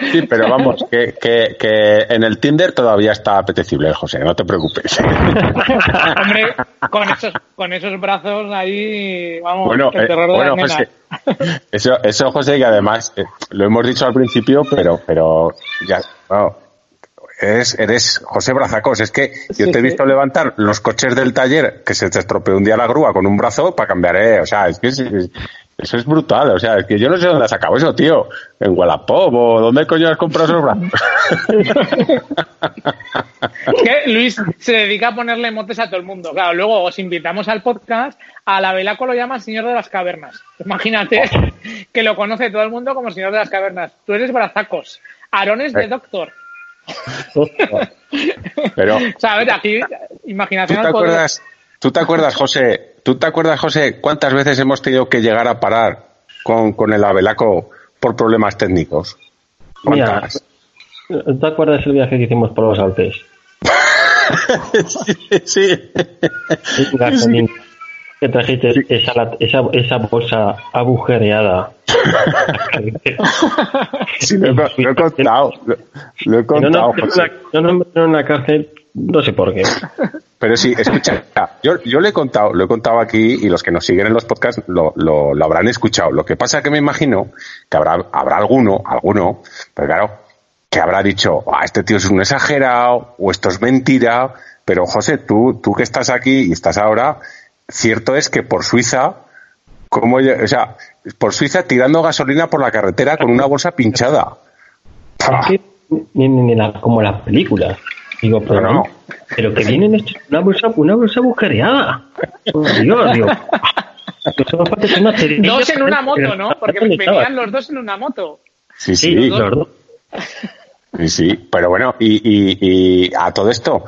Sí, pero vamos, que, que, que en el Tinder todavía está apetecible, José, no te preocupes. hombre, con esos, con esos brazos ahí, vamos, Bueno, el eh, de bueno, las nenas. José, eso, eso, José, que además eh, lo hemos dicho al principio, pero, pero ya, bueno, eres, eres José Brazacos. Es que yo Sí, te he sí. visto levantar los coches del taller que se te estropeó un día la grúa con un brazo para cambiar, eh, o sea, es que es- es- eso es brutal, o sea, es que yo no sé dónde has sacado eso, tío. En Wallapop o dónde coño has comprado esos brazos. Es que Luis se dedica a ponerle motes a todo el mundo. Claro, luego os invitamos al podcast. A la Velaco lo llama Señor de las Cavernas. Imagínate que lo conoce todo el mundo como Señor de las Cavernas. Tú eres brazacos. Aarón es de Eh. Doctor. Pero, O sea, a ver, aquí, ¿Tú imaginación te al poder. acuerdas, tú te acuerdas, José, tú te acuerdas, José, cuántas veces hemos tenido que llegar a parar con, con el Abelaco por problemas técnicos? Mira, ¿Cuántas? ¿te acuerdas el viaje que hicimos por los Alpes? sí, sí. Gasolina. Que trajiste esa, esa, esa bolsa agujereada sí, lo, he, lo he contado. Lo, lo he contado. No, no, en la cárcel, no sé por qué. Pero sí, escucha, yo, yo le he contado, lo he contado aquí y los que nos siguen en los podcasts lo, lo, lo habrán escuchado. Lo que pasa es que me imagino que habrá, habrá alguno, alguno, pero claro, que habrá dicho, ah, este tío es un exagerado, o esto es mentira, pero José, tú, tú que estás aquí y estás ahora, cierto es que por Suiza, como, o sea, por Suiza tirando gasolina por la carretera con una bolsa pinchada. Es que, ni, ni la, como las películas. Digo, pero No, no. pero que vienen esto, una bolsa, una bolsa agujereada. Oh, Dios, cerilla Dos en una moto, ¿no? Porque ¿Dónde venían los dos en una moto. Sí, Sí, sí, los dos. sí, sí. Pero bueno, y, y, y a todo esto,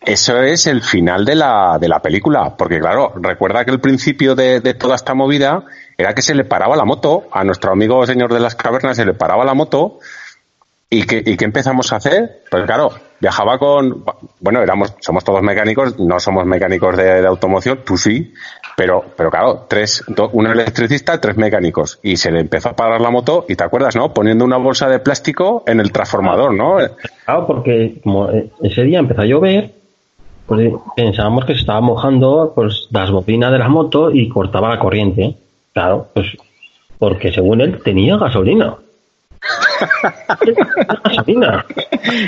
eso es el final de la, de la película. Porque claro, recuerda que el principio de, de toda esta movida era que se le paraba la moto, a nuestro amigo señor de las cavernas se le paraba la moto, ¿Y qué, ¿Y qué empezamos a hacer? Pues claro, viajaba con, bueno, éramos, somos todos mecánicos, no somos mecánicos de, de automoción, tú sí, pero, pero claro, tres, un electricista, tres mecánicos, y se le empezó a parar la moto, y te acuerdas, ¿no? Poniendo una bolsa de plástico en el transformador, ¿no? Claro, porque como eh, ese día empezó a llover, pues eh, pensábamos que se estaba mojando pues las bobinas de la moto y cortaba la corriente. Claro, pues porque según él tenía gasolina. gasolina.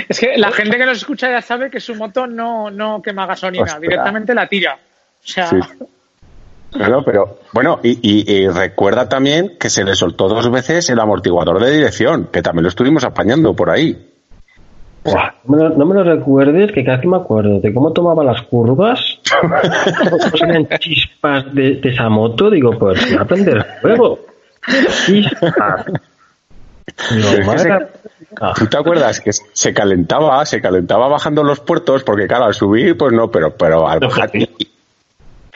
Es que la gente que nos escucha ya sabe que su moto no, no quema gasolina, Ostras. directamente la tira. O sea, Sí. Claro, pero bueno, y, y- y recuerda también que se le soltó dos veces el amortiguador de dirección, que también lo estuvimos apañando por ahí. Buah, no, me lo, no me lo recuerdes, que casi me acuerdo de cómo tomaba las curvas. Eran chispas de, de esa moto. Digo, pues voy a aprender el juego. Chispas. Se- mía. ¿Tú te acuerdas que se calentaba, se calentaba bajando los puertos? Porque claro, al subir, pues no, pero, pero al bajar y,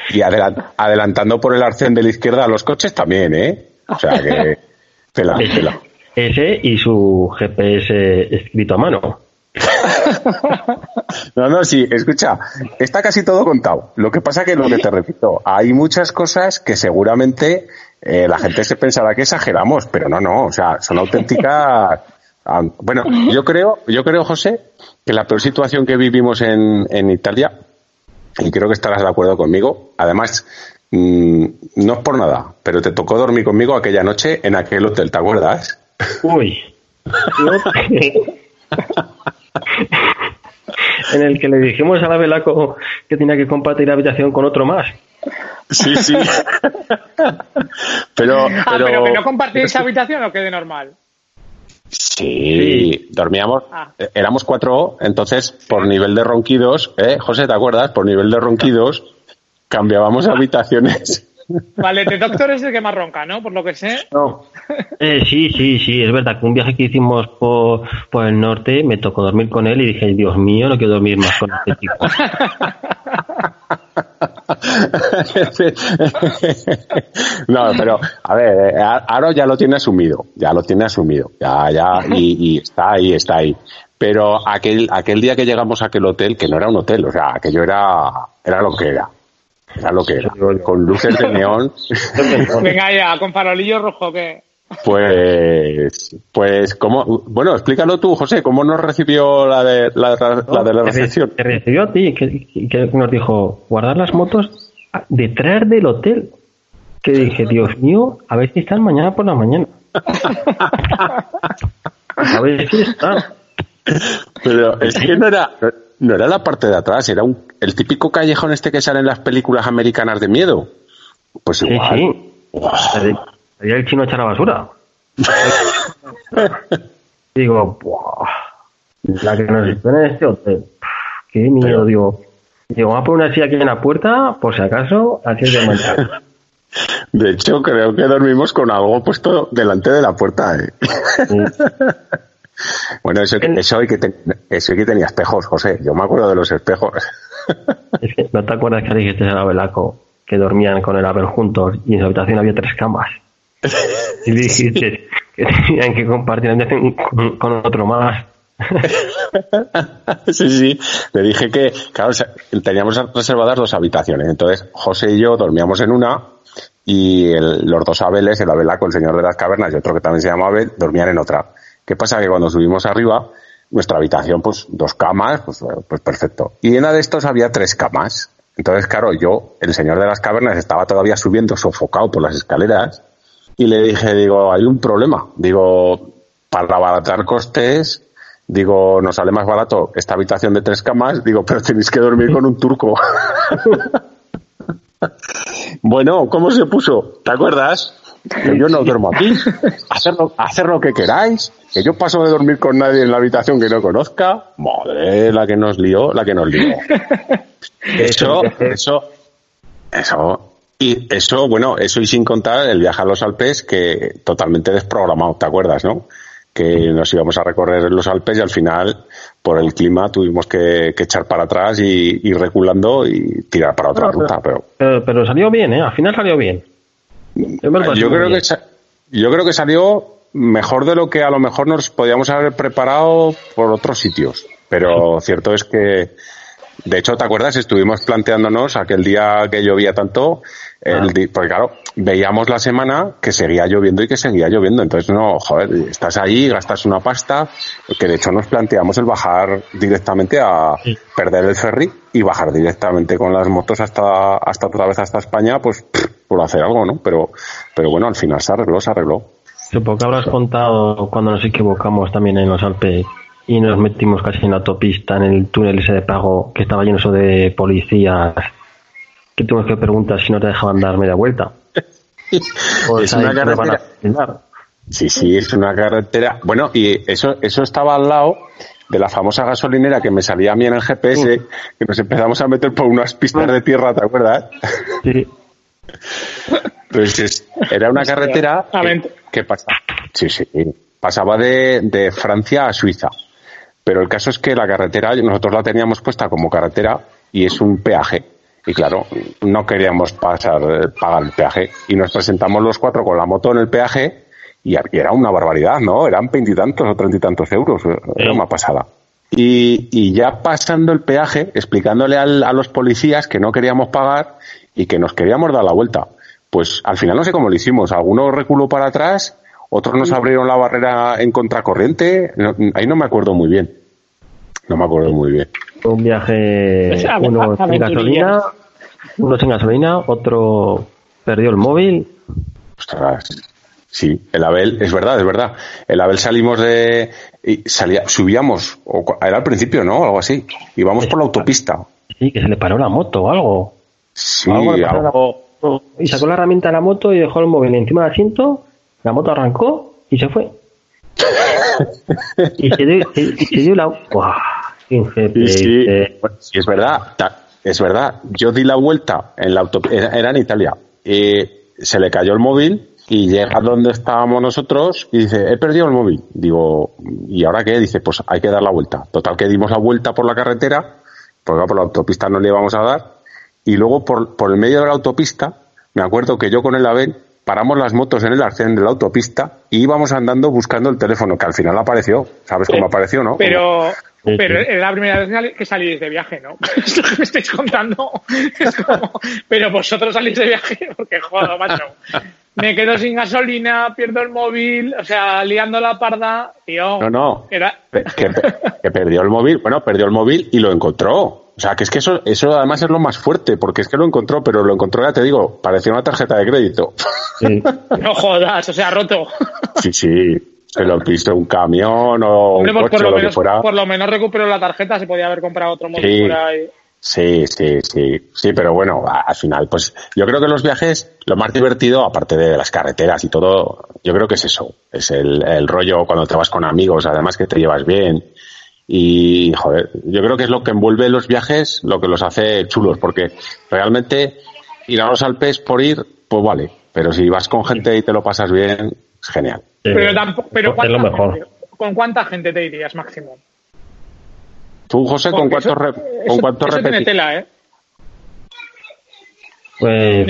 y adelan- adelantando por el arcén de la izquierda a los coches también, ¿eh? O sea que, tela, tela. Ese y su GPS escrito a mano. No, no, sí, escucha, está casi todo contado. Lo que pasa que lo que te repito, hay muchas cosas que seguramente eh, la gente se pensará que exageramos, pero no, no, o sea, son auténticas. Bueno, yo creo, yo creo, José, que la peor situación que vivimos en, en Italia, y creo que estarás de acuerdo conmigo, además, mm, no es por nada, pero te tocó dormir conmigo aquella noche en aquel hotel, ¿te acuerdas? Uy. en el que le dijimos a la Velaco que tenía que compartir habitación con otro más. Sí, sí. pero, ah, pero que no compartís habitación o que de normal. Sí, dormíamos, Ah. eh, éramos cuatro, entonces por nivel de ronquidos, ¿eh? José, ¿te acuerdas? Por nivel de ronquidos cambiábamos habitaciones. Vale, de doctor es el que más ronca, ¿no? Por lo que sé. No. Eh, sí, sí, sí, es verdad que un viaje que hicimos por, por el norte me tocó dormir con él y dije, Dios mío, no quiero dormir más con este tipo. no, pero a ver, eh, Aro ya lo tiene asumido, ya lo tiene asumido, ya, ya, y, y está ahí, está ahí. Pero aquel, aquel día que llegamos a aquel hotel, que no era un hotel, o sea, aquello era, era lo que era. Era lo que era. Con luces de neón. Venga ya, con farolillo rojo, que Pues, pues, ¿cómo? Bueno, explícalo tú, José, ¿cómo nos recibió la de la, la de la recepción? Te recibió a ti, que, que nos dijo, guardar las motos detrás del hotel. Que dije, Dios mío, a ver si están mañana por la mañana. A ver si están. Pero es que no era, no era la parte de atrás, era un, el típico callejón este que sale en las películas americanas de miedo. Pues Sí, igual. sí. Sería el chino echar la basura. Digo, "Buah, la que nos espera en este hotel. Qué miedo, digo. Digo, vamos a poner una silla aquí en la puerta, por si acaso, aquí es de mañana. De hecho, creo que dormimos con algo puesto delante de la puerta. ¿eh? Bueno, eso, eso, hay que ten- eso hay que tenía espejos, José. Yo me acuerdo de los espejos. Es que no te acuerdas que le dijiste a la Belaco que dormían con el Abel juntos y en su habitación había tres camas. Y dijiste que tenían que compartir con, con otro más. sí, sí. Le dije que, claro, teníamos reservadas dos habitaciones. Entonces, José y yo dormíamos en una y los dos Abeles, el Abelaco, el señor de las cavernas y otro que también se llama Abel, dormían en otra. ¿Qué pasa? Que cuando subimos arriba, nuestra habitación, pues dos camas, pues, pues perfecto. Y en una de estos había tres camas. Entonces, claro, yo, el señor de las cavernas, estaba todavía subiendo sofocado por las escaleras y le dije, digo, hay un problema. Digo, para abaratar costes, digo, nos sale más barato esta habitación de tres camas, digo, pero tenéis que dormir con un turco. bueno, ¿cómo se puso? ¿Te acuerdas? Que yo no duermo aquí. Hacer lo, que queráis. Que yo paso de dormir con nadie en la habitación que no conozca. Madre, la que nos lió, la que nos lió. Eso, eso, eso. Y eso, bueno, eso y sin contar el viaje a los Alpes que totalmente desprogramado, ¿te acuerdas, no? que nos íbamos a recorrer los Alpes y al final, por el clima, tuvimos que, echar para atrás y ir reculando y tirar para otra ruta. Pero, pero, salió bien, ¿eh? Al final salió bien. Yo, creo que yo creo que salió mejor de lo que a lo mejor nos podíamos haber preparado por otros sitios. Pero cierto es que de hecho, ¿te acuerdas? Estuvimos planteándonos aquel día que llovía tanto, el ah. porque claro, veíamos la semana que seguía lloviendo y que seguía lloviendo. Entonces, no, joder, estás ahí, gastas una pasta, que de hecho nos planteamos el bajar directamente a perder el ferry y bajar directamente con las motos hasta, hasta otra vez hasta España, pues por hacer algo, ¿no? Pero, pero bueno, al final se arregló, se arregló. Supongo que habrás contado cuando nos equivocamos también en los Alpes y nos metimos casi en la autopista, en el túnel ese de pago que estaba lleno de policías, que tuvimos que preguntar si no te dejaban dar media vuelta. es una carretera. Sí, sí, es una carretera. Bueno, y eso, eso estaba al lado de la famosa gasolinera que me salía a mí en el GPS, que nos empezamos a meter por unas pistas de tierra, ¿te acuerdas? Sí. Pues era una carretera que, pasaba, sí, sí, pasaba de, de Francia a Suiza. Pero el caso es que la carretera, nosotros la teníamos puesta como carretera y es un peaje. Y claro, no queríamos pasar, pagar el peaje. Y nos presentamos los cuatro con la moto en el peaje y era una barbaridad, ¿no? Eran veintitantos o treinta y tantos euros. Era una pasada. Y, y, ya pasando el peaje, explicándole al, a los policías que no queríamos pagar y que nos queríamos dar la vuelta. Pues al final no sé cómo lo hicimos. Algunos reculó para atrás otros nos abrieron la barrera en contracorriente. ahí no me acuerdo muy bien. No me acuerdo muy bien. Un viaje, uno sin gasolina, uno sin gasolina, otro perdió el móvil. Ostras. Sí, el Abel, es verdad, es verdad. El Abel salimos de. Y salía, subíamos, o, era al principio, ¿no? Algo así. Íbamos por la autopista. Sí, que se le paró la moto o algo. Sí, algo. Y sacó la herramienta de la moto y dejó el móvil encima del asiento la moto arrancó y se fue. y se dio, y se dio la... Sí, es verdad, es verdad. Yo di la vuelta en la auto, era en Italia. Y se le cayó el móvil y llega donde estábamos nosotros y dice, he perdido el móvil. Digo, ¿y ahora qué? Dice, pues hay que dar la vuelta. Total que dimos la vuelta por la carretera, porque por la autopista no le íbamos a dar. Y luego por, por el medio de la autopista, me acuerdo que yo con el AVEN paramos las motos en el arcén de la autopista y íbamos andando buscando el teléfono, que al final apareció. ¿Sabes cómo apareció, no? Pero, pero es la primera vez que salís de viaje, ¿no? Esto que me estáis contando es como, pero vosotros salís de viaje porque, joder, macho, me quedo sin gasolina, pierdo el móvil, o sea, liando la parda, tío. No, no, que perdió el móvil, bueno, perdió el móvil y lo encontró. O sea, que es que eso, eso además es lo más fuerte, porque es que lo encontró, pero lo encontró, ya te digo, parecía una tarjeta de crédito. no jodas, o sea, roto. sí, sí. Se lo piso un camión o un pues coche, por, lo, lo menos, que fuera. por lo menos recuperó la tarjeta, se podía haber comprado otro móvil sí. por ahí. Sí, sí, sí, sí, pero bueno, al final, pues yo creo que los viajes, lo más divertido, aparte de las carreteras y todo, yo creo que es eso, es el, el rollo cuando te vas con amigos, además que te llevas bien, y, joder, yo creo que es lo que envuelve los viajes, lo que los hace chulos, porque realmente ir a los Alpes por ir, pues vale, pero si vas con gente y te lo pasas bien, es genial. Pero, tampoco, pero es lo mejor. ¿con cuánta gente te irías máximo? Tú, José, ¿con cuántos, ¿con cuántos ¿eh? Pues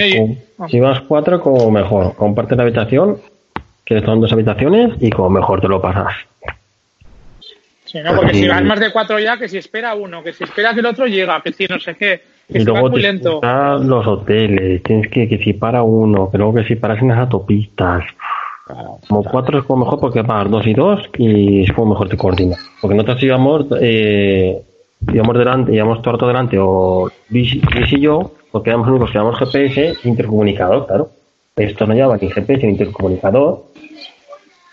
si vas cuatro, como mejor. Comparte la habitación, que son dos habitaciones, y como mejor te lo pasas. Sí, ¿no? Porque si vas más de cuatro ya, que si espera uno, que si espera que el otro llega, que si no sé qué, que Y si luego muy lento. los hoteles, tienes que, que si para uno, que luego que si paras en las autopistas. Como cuatro es como mejor porque vas dos y dos y es como mejor te coordina. Porque nosotros íbamos, eh, íbamos delante, íbamos todo el rato delante o Luis, Luis y yo, porque éramos únicos que llevamos GPS intercomunicador, claro. Esto no llevaba ni GPS ni intercomunicador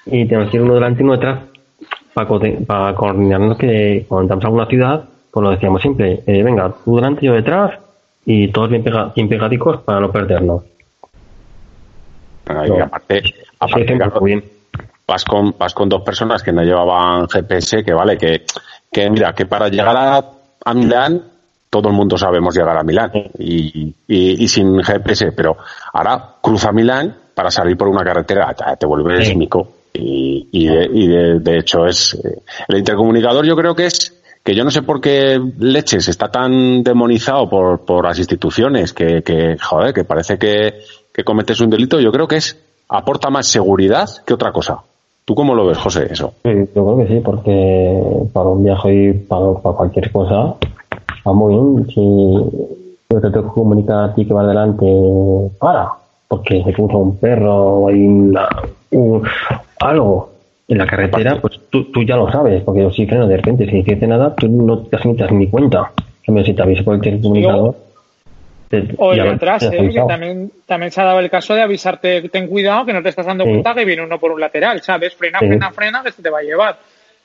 y tenemos que ir uno delante y uno detrás para, para coordinarnos que cuando entramos a alguna ciudad, pues lo decíamos siempre, eh, venga, tú delante, yo detrás y todos bien, pega, bien pegadicos para no perdernos. Y aparte, aparte claro, bien. vas con vas con dos personas que no llevaban GPS, que vale, que, que mira, que para llegar a, a Milán todo el mundo sabemos llegar a Milán y, y, y sin GPS, pero ahora cruza Milán para salir por una carretera, te, vuelves Sí. mico. Y, y, de, y de, de hecho es eh, el intercomunicador yo creo que es que yo no sé por qué leches está tan demonizado por, por las instituciones que, que joder que parece que, que cometes un delito yo creo que es aporta más seguridad que otra cosa ¿Tú cómo lo ves, José, eso? Sí, yo creo que sí, porque para un viaje y para, para cualquier cosa va muy bien. Si yo te tengo que comunicar a ti que vas delante, para, porque se cruza un perro o hay una, un- algo en la carretera, pues tú, tú ya lo sabes, porque yo sí freno de repente, si dice nada, tú no te das ni cuenta. Si te aviso por el comunicador. te- O el atrás, ¿eh? que también, también se ha dado el caso de avisarte, ten cuidado que no te estás dando Sí. cuenta que viene uno por un lateral, ¿sabes? Frena, Sí. frena, frena, que se te va a llevar.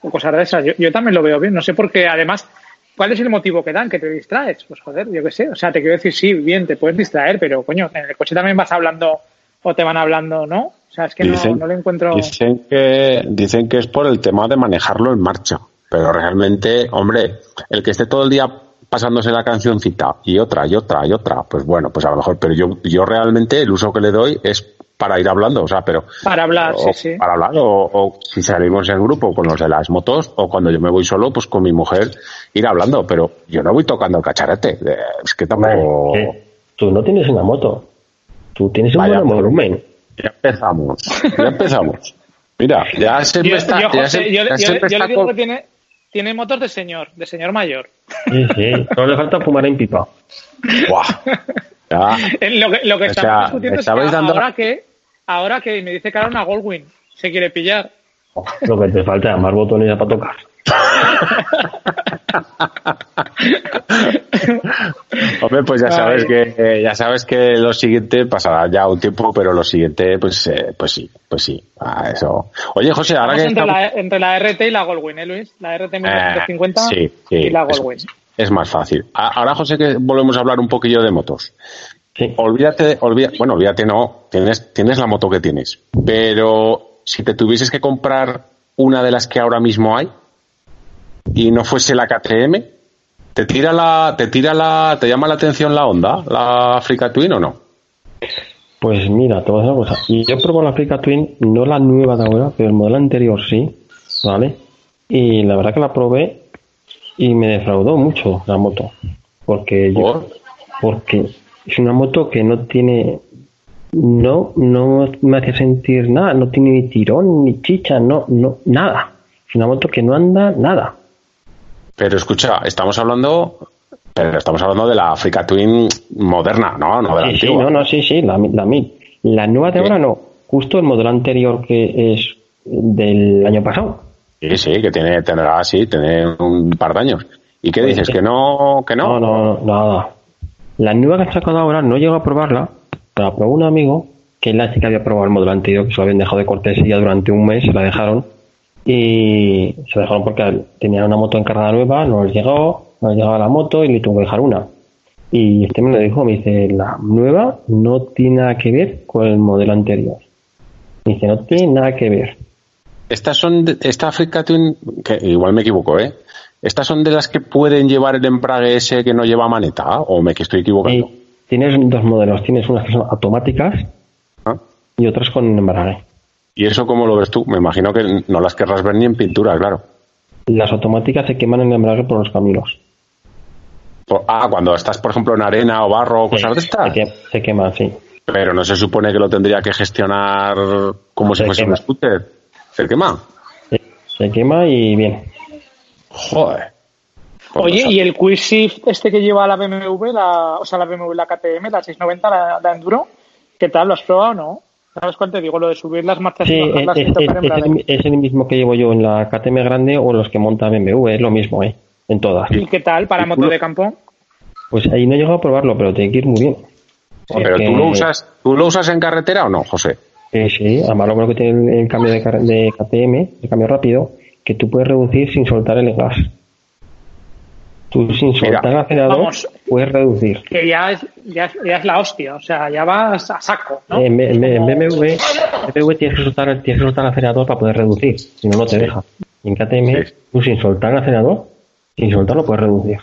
O cosas de esas. Yo, yo también lo veo bien, no sé por qué, además, ¿cuál es el motivo que dan? Que te distraes. Pues joder, yo qué sé. O sea, te quiero decir, sí, bien, te puedes distraer, pero coño, en el coche también vas hablando o te van hablando, ¿no? O sea, es que no, no le encuentro. dicen que dicen que es por el tema de manejarlo en marcha, pero realmente, hombre, el que esté todo el día pasándose la cancioncita y otra y otra y otra, pues bueno, pues a lo mejor, pero yo yo realmente el uso que le doy es para ir hablando, o sea, pero Para hablar, o sí, sí. para hablar o, o si salimos en grupo con los de las motos o cuando yo me voy solo, pues con mi mujer ir hablando, pero yo no voy tocando el cacharete, eh, es que tampoco que tú no tienes una moto, tú tienes un Vaya, buen volumen. ya empezamos, ya empezamos. Mira, ya se me Yo, está, yo, ya José, se- yo, ya yo- yo está le digo que tiene, tiene motos de señor, de señor mayor. Sí, sí, solo le falta fumar en pipa. Buah. Ya. Eh, Lo que, lo que estamos sea, discutiendo es que dando- ahora que, ahora que me dice que ahora una Goldwyn se quiere pillar. Lo que te falta es más botones ya para tocar. Hombre, pues ya sabes que eh, ya sabes que lo siguiente pasará ya un tiempo, pero lo siguiente, pues, eh, pues sí, pues sí. Ah, eso. Oye, José, ahora que entre, estamos- la, entre la RT y la Goldwyn, ¿eh, Luis? La RT 1950 Eh, sí, sí, y la Goldwyn. es más fácil. A- Ahora, José, que volvemos a hablar un poquillo de motos. Sí. Olvídate, olvídate, bueno, olvídate no, tienes, tienes la moto que tienes, pero si te tuvieses que comprar una de las que ahora mismo hay y no fuese la KTM, ¿te tira la, te tira la, te llama la atención la Honda, la Africa Twin o no? Pues mira, te voy a decir una cosa. Y yo probé la Africa Twin, no la nueva de ahora, pero el modelo anterior sí, ¿vale? Y la verdad que la probé y me defraudó mucho la moto. Porque yo, ¿Por? porque es una moto que no tiene, no, no me hace sentir nada, no tiene ni tirón, ni chicha, no, no, nada. Es una moto que no anda nada. Pero escucha, estamos hablando, pero estamos hablando de la Africa Twin moderna, ¿no? No de la Sí, sí, no, no, sí, sí, la, la mil. La nueva de Sí. ahora no, justo el modelo anterior que es del año pasado. Sí, sí, que tiene, tendrá así, tiene un par de años. ¿Y qué Pues dices? sí. ¿Que no? ¿Que no? No, no, nada. La nueva que han sacado ahora no llego a probarla, pero la probó un amigo que él sí que había probado el modelo anterior, que se lo habían dejado de cortesía durante un mes, se la dejaron. Y se dejaron porque tenía una moto encargada nueva, no les llegó, no les llegaba la moto y le tuvo que dejar una. Y este me lo dijo, me dice, la nueva no tiene nada que ver con el modelo anterior. Me dice, no tiene nada que ver. Estas son, de- esta Africa Twin, que igual me equivoco, ¿eh? ¿Estas son de las que pueden llevar el embrague ese que no lleva maneta? ¿O me que estoy equivocando? Y tienes dos modelos, tienes unas que son automáticas ¿Ah? y otras con embrague. ¿Y eso cómo lo ves tú? Me imagino que no las querrás ver ni en pintura, claro. Las automáticas se queman en el embrague por los caminos. Por- ah, cuando estás, por ejemplo, en arena o barro o cosas de Se, estas. se queman, sí. Pero no se supone que lo tendría que gestionar como si Se fuese quema. un scooter. ¿Se quema? Se, se quema y bien. Joder. Oye, ¿y el Quick Shift este que lleva la BMW, la, o sea, la BMW, la KTM, la 690, la, la Enduro? ¿Qué tal? ¿Lo has probado o no? ¿Sabes cuál te digo? Lo de subir las marchas Sí, y es, bajarlas es- en es- el mismo que llevo yo en la KTM grande o los que monta BMW, es lo mismo, ¿eh? En todas. ¿Y qué tal para ¿Y tú moto de campo? Pues ahí no he llegado a probarlo, pero tiene que ir muy bien. Pero tú lo usas, ¿tú lo usas en carretera o no, José? Eh, sí, además lo bueno que tiene el, el cambio de, de KTM, el cambio rápido, que tú puedes reducir sin soltar el gas. Tú sin soltar el acelerador puedes reducir. Que ya es, ya, es, ya es la hostia, o sea, ya vas a saco, ¿no? En, en en BMW, BMW tienes que, soltar, tienes que soltar el acelerador para poder reducir, si no, no te deja. Y en KTM, Sí. tú sin soltar el acelerador, sin soltarlo puedes reducir.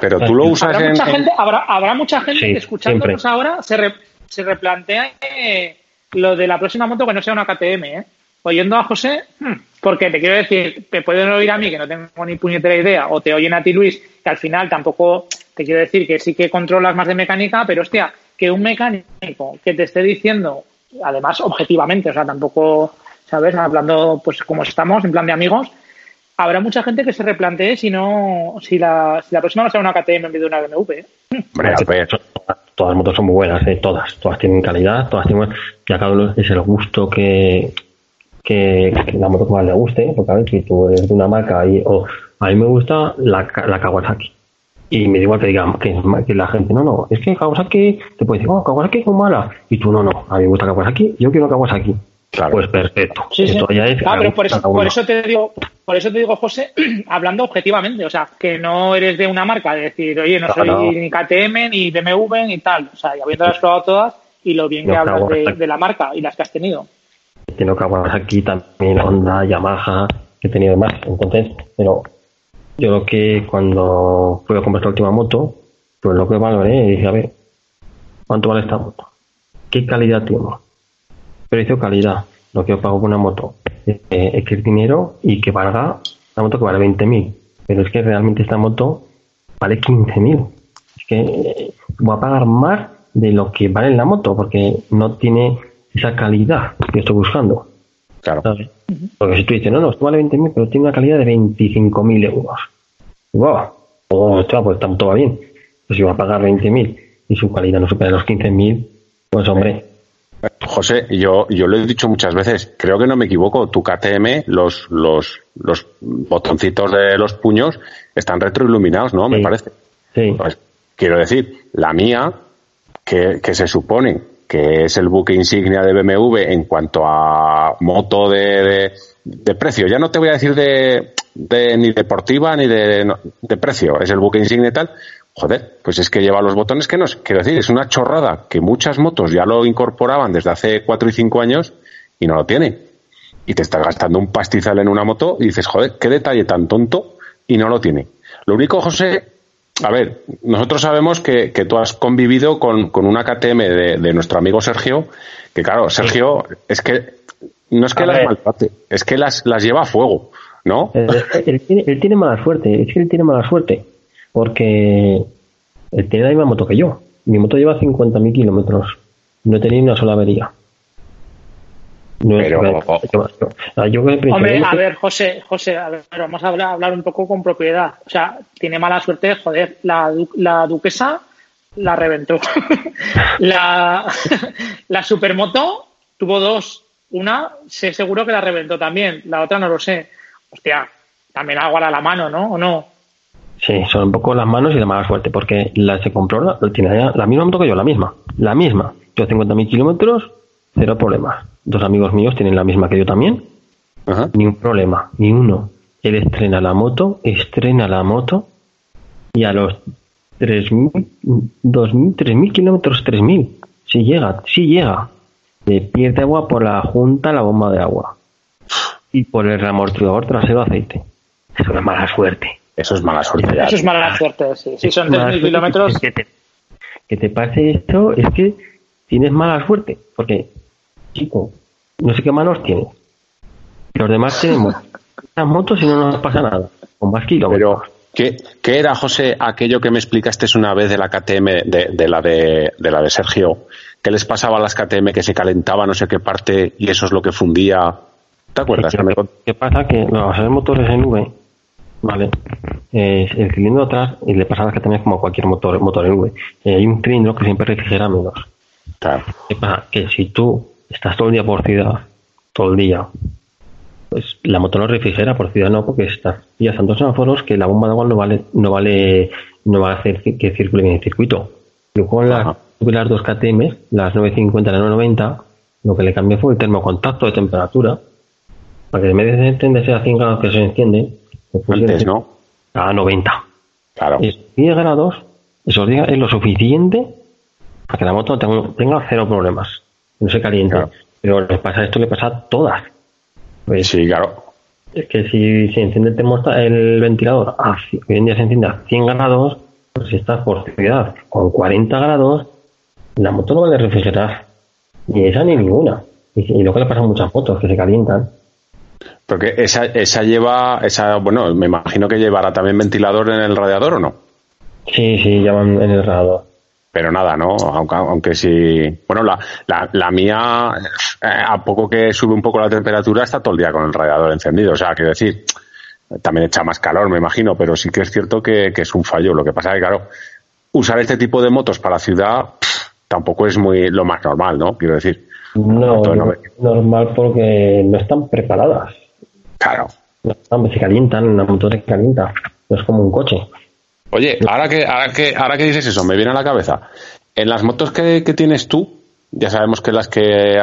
Pero tú lo usas Habrá en... mucha gente, habrá, habrá mucha gente Sí, que escuchándonos siempre. ahora se, re- se replantea eh, lo de la próxima moto que no sea una KTM, ¿eh? Oyendo a José, hmm, porque te quiero decir, te pueden oír a mí que no tengo ni puñetera idea, o te oyen a ti Luis, que al final tampoco, te quiero decir que sí que controlas más de mecánica, pero hostia, que un mecánico que te esté diciendo, además objetivamente, o sea, tampoco, ¿sabes? Hablando pues como estamos, en plan de amigos, habrá mucha gente que se replantee si no, si la, si la próxima va a ser una KTM en vez de una BMW. ¿eh? Hombre, a ver, Todas las motos son muy buenas, ¿eh? todas. Todas tienen calidad, todas tienen. Ya cada uno es el gusto que, que, que la moto que más le guste. Porque a ver, si tú eres de una marca y. o a mí me gusta la, la Kawasaki. Y me da igual que digan que, la gente, no, no, es que Kawasaki te puede decir, oh, Kawasaki es muy mala. Y tú, no, no, a mí me gusta Kawasaki, yo quiero Kawasaki. Claro. Pues perfecto. Sí, sí. Esto ya es. Ah, pero por eso, por eso te digo, por eso te digo, José, hablando objetivamente, o sea, que no eres de una marca, de decir, oye, no soy ni KTM, ni BMW, ni tal. O sea, y habiéndolas probado todas y lo bien que hablas de la marca y las que has tenido. Tengo Kawasaki también, Honda, Yamaha, que he tenido más. Entonces, pero yo lo que cuando fui a comprar la última moto, pues lo que valoré dije, a ver, ¿cuánto vale esta moto? ¿Qué calidad tiene? Precio-calidad, lo que yo pago por una moto. Eh, es que es dinero y que valga una moto que vale 20.000. Pero es que realmente esta moto vale 15.000. Es que eh, voy a pagar más de lo que vale la moto porque no tiene esa calidad que estoy buscando. claro. ¿sabes? Porque si tú dices, no, no, esto vale 20.000, pero tiene una calidad de 25.000 euros. ¡Wow! Oh, hostia, pues tanto va bien. Pues si va a pagar 20.000 y su calidad no supera los 15.000, pues hombre, José, yo, yo lo he dicho muchas veces, creo que no me equivoco, tu KTM, los, los, los botoncitos de los puños están retroiluminados, ¿no? Me parece. sí. Pues, quiero decir, la mía, que, que se supone que es el buque insignia de BMW en cuanto a moto de, de, precio, ya no te voy a decir de, de ni deportiva ni de, de precio, es el buque insignia y tal. Joder, pues es que lleva los botones que no. Quiero decir, es una chorrada que muchas motos ya lo incorporaban desde hace cuatro y cinco años y no lo tienen. Y te estás gastando un pastizal en una moto y dices, joder, qué detalle tan tonto y no lo tiene. Lo único, José, a ver, nosotros sabemos que, que tú has convivido con, con una KTM de, de nuestro amigo Sergio, que claro, Sergio, es que no es que A las ver. maltrate, es que las, las lleva a fuego, ¿no? Eh, él, tiene, él tiene mala suerte, es que él tiene mala suerte, porque él tiene la misma moto que yo. Mi moto lleva 50.000 kilómetros, no he tenido una sola avería. No es- Pero- yo- yo- yo que pienso, Hombre, a ver, José, José, a ver, vamos a hablar, hablar un poco con propiedad. O sea, tiene mala suerte, joder, la, du- la duquesa la reventó. la, la supermoto tuvo dos. Una, sé seguro que la reventó también. La otra no lo sé. Hostia, también agua a la mano, ¿no? ¿O no? Sí, son un poco las manos y la mala suerte, porque la se compró, la, tiene la, la misma moto que yo, la misma, la misma. Yo 50.000 kilómetros, cero problemas. Dos amigos míos tienen la misma que yo también, Ajá. ni un problema, ni uno. Él estrena la moto, estrena la moto, y a los 3.000, 2.000, 3.000 kilómetros, 3.000, si llega, si llega, le pierde agua por la junta la bomba de agua y por el amortiguador trasero aceite. Eso es mala suerte. Eso es mala suerte ya. Eso es mala suerte, sí. Si son Mala 3.000 suerte kilómetros, Que te, que te pase esto es que tienes mala suerte. Porque, chico, no sé qué manos tienes. Los demás tenemos las motos y no nos pasa nada. Con más kilómetros. Pero, ¿qué, qué era, José, aquello que me explicaste una vez de la KTM, de, de la de, de la de Sergio? ¿Qué les pasaba a las KTM que se calentaba no sé qué parte y eso es lo que fundía? ¿Te acuerdas? ¿Qué, pasa? Que los motores en V Vale. Eh, el cilindro atrás, y le pasa que también como cualquier motor, motor V, eh, hay un cilindro que siempre refrigera menos. Claro. ¿Qué pasa? Que si tú estás todo el día por ciudad, todo el día, pues la moto no refrigera, por ciudad no, porque estás ya tantos semáforos que la bomba de agua no vale, no vale, no va a hacer que circule en el circuito. Yo con las, las dos KTM, las 950 y las 990, lo que le cambié fue el termocontacto de temperatura, para que en vez de encenderse a 100 grados que se enciende, Antes, ¿no? a 90. Claro. Es 10 grados, esos 10 es lo suficiente para que la moto tenga, tenga cero problemas, no se caliente. Claro. Pero le pasa esto, le pasa a todas. Pues Sí, claro. es que si se enciende el, el ventilador, a, hoy en día se enciende a 100 grados, pues si estás por ciudad con 40 grados, la moto no vale refrigerar. Ni esa ni ninguna. Y, y lo que le pasa a muchas motos, que se calientan. Porque esa, esa lleva, esa, bueno, me imagino que llevará también ventilador en el radiador o no. Sí, sí, ya van en el radiador. Pero nada, ¿no? Aunque, aunque sí. Bueno, la, la, la mía, eh, a poco que sube un poco la temperatura, está todo el día con el radiador encendido. O sea, quiero decir, también echa más calor, me imagino, pero sí que es cierto que, que es un fallo. Lo que pasa es que, claro, usar este tipo de motos para ciudad pff, tampoco es muy lo más normal, ¿no? Quiero decir, No, nove- normal porque no están preparadas. claro. No se calientan, la moto se calienta. No es como un coche. Oye, ahora que, ahora que, ahora que dices eso, me viene a la cabeza. En las motos que, que tienes tú, ya sabemos que las que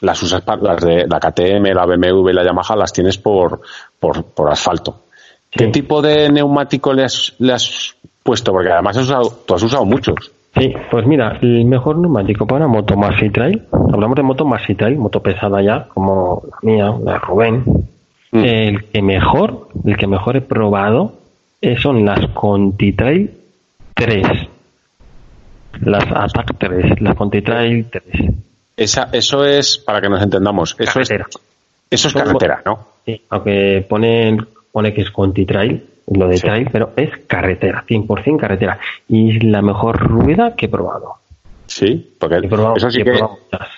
las usas para las de la KTM, la BMW y la Yamaha las tienes por, por, por asfalto. ¿Qué tipo de neumático le has, le has puesto? Porque además has usado, tú has usado muchos. Sí, pues mira, el mejor neumático para una moto Maxi Trail, hablamos de moto Maxi Trail, moto pesada ya, como la mía, la Rubén. Mm. El que mejor, el que mejor he probado son las Conti Trail 3. Las Attack 3, las Conti Trail 3. Esa, eso es, para que nos entendamos, eso es, Carretera. eso es Son- carretera, ¿no? Sí, aunque pone, pone que es Conti Trail, lo de Sí. trail, pero es carretera, 100% carretera. Y es la mejor rueda que he probado. Sí, porque He probado, eso sí he que, probado muchas.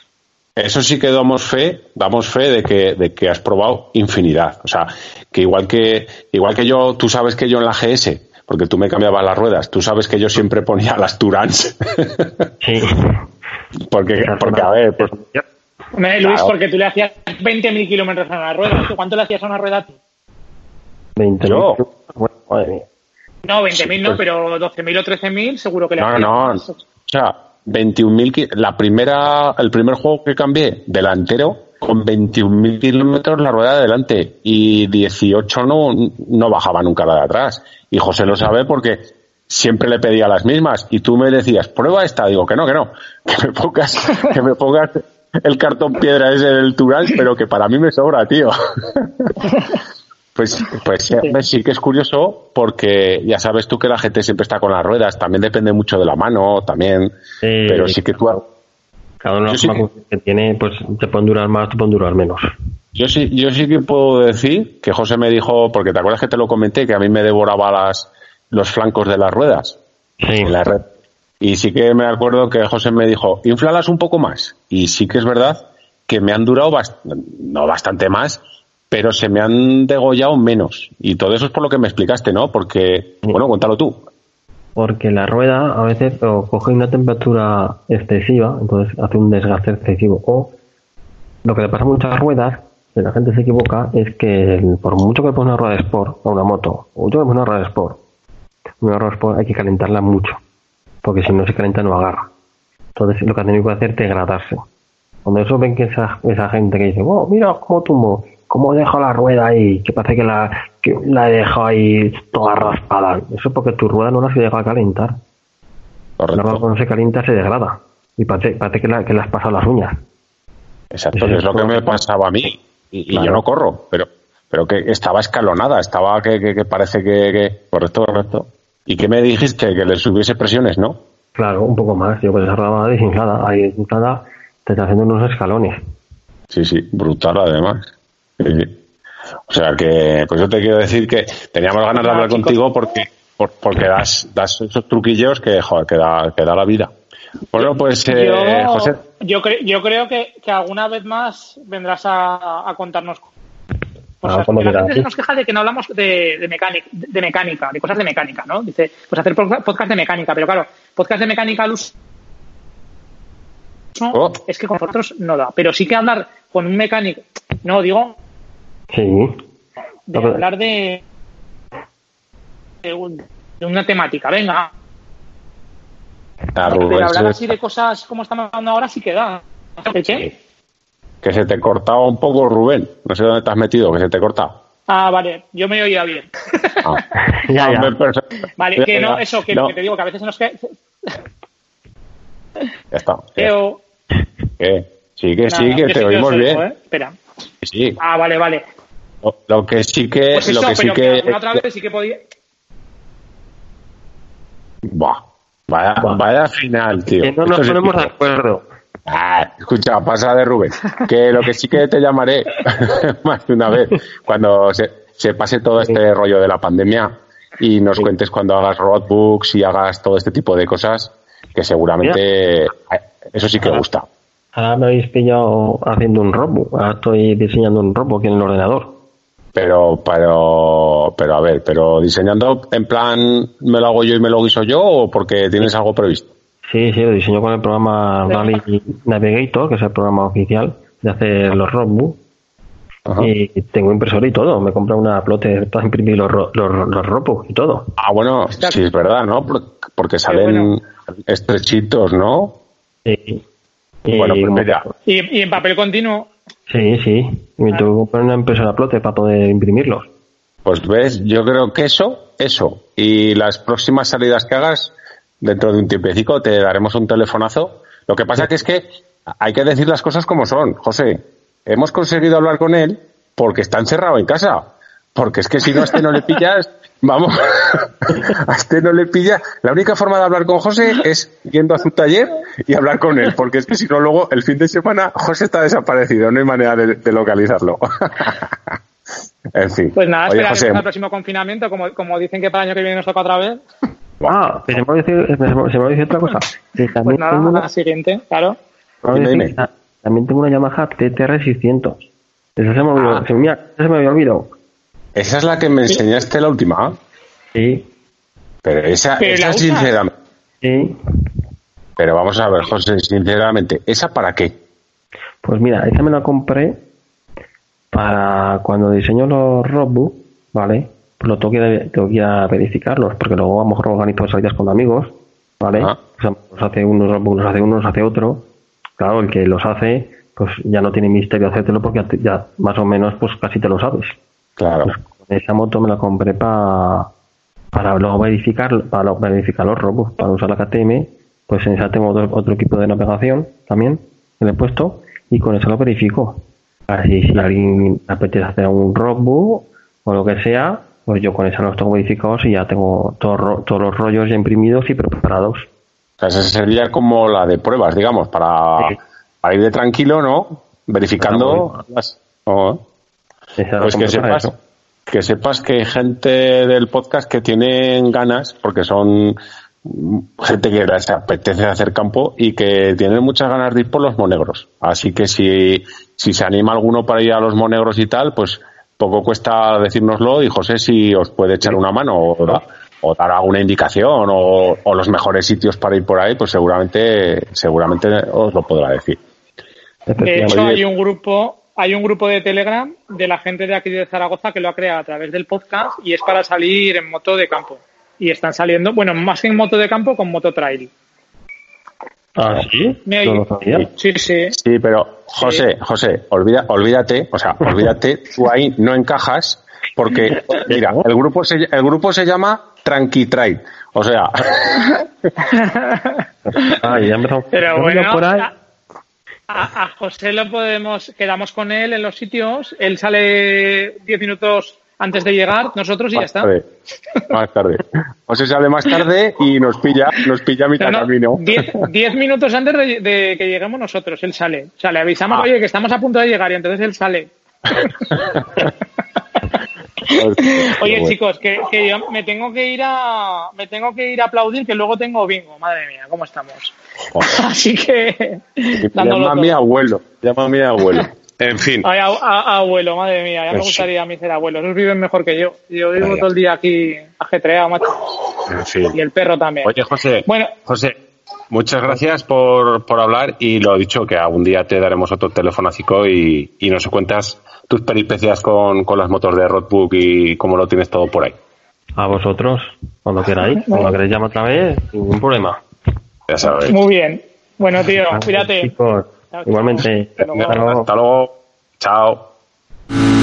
Eso sí que damos fe, damos fe de que, de que has probado infinidad. O sea, que igual que, igual que yo, tú sabes que yo en la GS, porque tú me cambiabas las ruedas, tú sabes que yo siempre ponía las Turans. Sí. porque, porque, a ver, pues, Hombre, Luis, Claro. porque tú le hacías 20.000 kilómetros a una rueda. ¿Tú ¿Cuánto le hacías a una rueda tú? 20 Yo. Bueno, madre mía. No, 20.000 no, pues- pero 12.000 o 13.000 seguro que le no, hacías. no, o sea, 21.000, ki- la primera, el primer juego que cambié, delantero, con 21.000 kilómetros la rueda de delante y 18 no, no bajaba nunca la de atrás. Y José lo sabe porque siempre le pedía las mismas y tú me decías, prueba esta, digo que no, que no, que me pongas, que me pongas el cartón piedra ese del Turans, pero que para mí me sobra, tío. Pues, pues sí que es curioso porque ya sabes tú que la gente siempre está con las ruedas, también depende mucho de la mano, también, Eh, pero sí que tú, Cada uno sí más que tiene, pues te pueden durar más, te pueden durar menos. yo sí, yo sí que puedo decir que José me dijo, porque te acuerdas que te lo comenté, que a mí me devoraba las, los flancos de las ruedas Sí. en la red. Y sí que me acuerdo que José me dijo, inflalas un poco más. Y sí que es verdad que me han durado bast- no bastante más, pero se me han degollado menos. Y todo eso es por lo que me explicaste, ¿no? Porque, bueno, cuéntalo tú. Porque la rueda a veces o coge una temperatura excesiva, entonces hace un desgaste excesivo. O lo que le pasa a muchas ruedas, que la gente se equivoca, es que por mucho que ponga una rueda de sport o una moto, o mucho que ponga una rueda de sport, una rueda de sport hay que calentarla mucho, porque si no se calienta no agarra. Entonces lo que tenido que hacer es degradarse. Cuando eso ven que esa, esa gente que dice, oh, mira cómo tumbo, cómo dejo la rueda ahí, que parece que la, que la he dejado ahí toda raspada. Eso es porque tu rueda no la se llega a calentar. La rueda Correcto. cuando se calienta se degrada. Y parece, parece que, la, que le has pasado las uñas. Exacto, Eso es lo que es me pasaba a mí. Y, yo no corro, pero, pero que estaba escalonada, estaba que, que, que parece que, que- Correcto, correcto. ¿Y qué me dijiste? Que le subiese presiones, ¿no? Claro, un poco más. Yo va desinflada. Ahí desinflada te está haciendo unos escalones. Sí, sí, brutal además. O sea que, pues yo te quiero decir que teníamos ganas de hablar contigo porque, por- porque das, das esos truquillos que, joder, que da, que da la vida. Bueno, pues, eh, yo, José, yo, cre- yo creo que, que alguna vez más vendrás a, a contarnos. O Ah, la gente se nos queja de que no hablamos de, de, mecánica, de mecánica, de cosas de mecánica, ¿no? Dice, pues hacer podca- podcast de mecánica, pero claro, podcast de mecánica al uso Oh. es que con vosotros no da. Pero sí que hablar con un mecánico, no, digo, Sí. de hablar de, de, un- de una temática, venga. Pero Rubén, hablar así de cosas como estamos hablando ahora sí que da. ¿Qué? que se te cortaba un poco, Rubén. No sé dónde te has metido, que se te corta. Ah, vale, yo me oía bien. Ah. Ya, ya. Vale, que no, eso, que, no, que te digo que a veces se nos queda. Ya está. Teo, Que sí, que sí, que te sí oímos oigo, bien. ¿eh? Espera. Sí. Ah, vale, vale. Lo, lo que sí que, Pues eso, lo que sí que, que, otra vez sí que podía. Buah, vaya, vaya final, tío. Que no nos Esto ponemos de acuerdo. Ah, escucha, pasa de Rubén. Que lo que sí que te llamaré más de una vez cuando se, se pase todo este rollo de la pandemia y nos cuentes cuando hagas roadbooks y hagas todo este tipo de cosas que seguramente eso sí que gusta. Ahora me habéis pillado haciendo un robo. Ahora estoy diseñando un robo aquí en el ordenador. Pero, pero, pero a ver, pero diseñando en plan me lo hago yo y me lo guiso yo o porque tienes algo previsto. Sí, sí, lo diseño con el programa Rally Navigator, que es el programa oficial de hacer los roadbooks. Ajá. Y tengo impresora y todo. Me compré una plotter para imprimir los, ro- los, los y todo. Ah, bueno, sí es verdad, ¿no? Por- Porque salen bueno. estrechitos, ¿no? Sí. Y Bueno, pues mira, Y, y en papel continuo. Sí, sí. Y me tuve que comprar una impresora plotter para poder imprimirlos. Pues ves, yo creo que eso, eso. Y las próximas salidas que hagas, dentro de un tiempecico, te daremos un telefonazo. Lo que pasa que es que hay que decir las cosas como son, José. Hemos conseguido hablar con él porque está encerrado en casa. Porque es que si no a este no le pillas, vamos, a este no le pillas. La única forma de hablar con José es yendo a su taller y hablar con él. Porque es que si no luego el fin de semana José está desaparecido, no hay manera de, de localizarlo. en fin. Pues nada, Oye, esperaremos José, al próximo confinamiento, como, como dicen que para el año que viene nos toca otra vez. Ah, se me olvidó decir, se me- se me olvidó decir otra cosa. Que Pues también, nada, tengo a una, la siguiente, claro. Dime, decir dime. que también tengo una Yamaha TTR 600. Esa se me olvidó, Ah. se me, esa se me había olvidado. Esa es la que me enseñaste la última. Sí, Pero esa, Pero esa sinceramente. sí. Pero vamos a ver, José, sinceramente, ¿esa para qué? Pues mira, esa me la compré para cuando diseño los roadbooks, ¿vale? Pues lo tengo que, tengo que ir a verificarlos, porque luego a lo mejor organizo salidas con amigos, ¿vale? Ah. O sea, los hace unos roadbooks, los hace uno, los hace otro. Claro, el que los hace, pues ya no tiene misterio hacértelo porque ya más o menos pues casi te lo sabes. Claro. Pues esa moto me la compré pa- para luego verificar, para verificar los robos, para usar la KTM, pues en esa tengo otro, otro equipo de navegación también, que le he puesto, y con eso lo verifico. Así si alguien apetece hacer un roadbook o lo que sea, pues yo con esa los tengo verificados y ya tengo todos, los rollos ya imprimidos y preparados. O sea, esa sería como la de pruebas, digamos, para, Sí. para ir de tranquilo, ¿no? Verificando las. oh, Pues que sepas, eso. que sepas que hay gente del podcast que tienen ganas, porque son gente que les apetece hacer campo y que tienen muchas ganas de ir por los monegros. Así que si, si se anima alguno para ir a los monegros y tal, pues poco cuesta decírnoslo y José si os puede echar una mano o, da- o dar alguna indicación o, o los mejores sitios para ir por ahí, pues seguramente, seguramente os lo podrá decir. De hecho, Oye. hay un grupo, hay un grupo de Telegram de la gente de aquí de Zaragoza que lo ha creado a través del podcast y es para salir en moto de campo. Y están saliendo, bueno, más que en moto de campo, con moto trail. Ah, sí, no. Sí, sí. Sí, pero José, José, olvida, olvídate, o sea, olvídate, tú ahí no encajas porque, mira, el grupo se, el grupo se llama Tranquitrail, o sea, Ah, ya empezamos. Pero bueno, por ahí. A, José lo podemos, quedamos con él en los sitios, él sale 10 minutos antes de llegar, nosotros y ya más está. tarde, más tarde. José sale más tarde y nos pilla, nos pilla a mitad No, no, camino. 10 10 minutos antes de, de que lleguemos nosotros, él sale. O sea, le avisamos, Ah. oye, que estamos a punto de llegar y entonces él sale. Oye, Bueno. chicos, que, que yo me tengo que ir a me tengo que ir a aplaudir que luego tengo bingo, madre mía, ¿cómo estamos? Joder. Así que Llama a mi abuelo, llama a mi abuelo. En fin. Ay, a- a- abuelo, madre mía, ya me Sí. gustaría a mí ser abuelo. Esos viven mejor que yo. Yo vivo Vaya. todo el día aquí ajetreado, macho. En fin. Y el perro también. Oye, José. Bueno. José, muchas gracias por, por hablar y lo dicho, que algún día te daremos otro telefonacico y, y nos cuentas tus peripecias con, con las motos de Roadbook y cómo lo tienes todo por ahí. A vosotros, cuando queráis, cuando queráis llamar otra vez, ningún problema. Ya sabes. Muy bien. Bueno, tío, cuídate. chicos, igualmente. Luego. Hasta luego. Chao.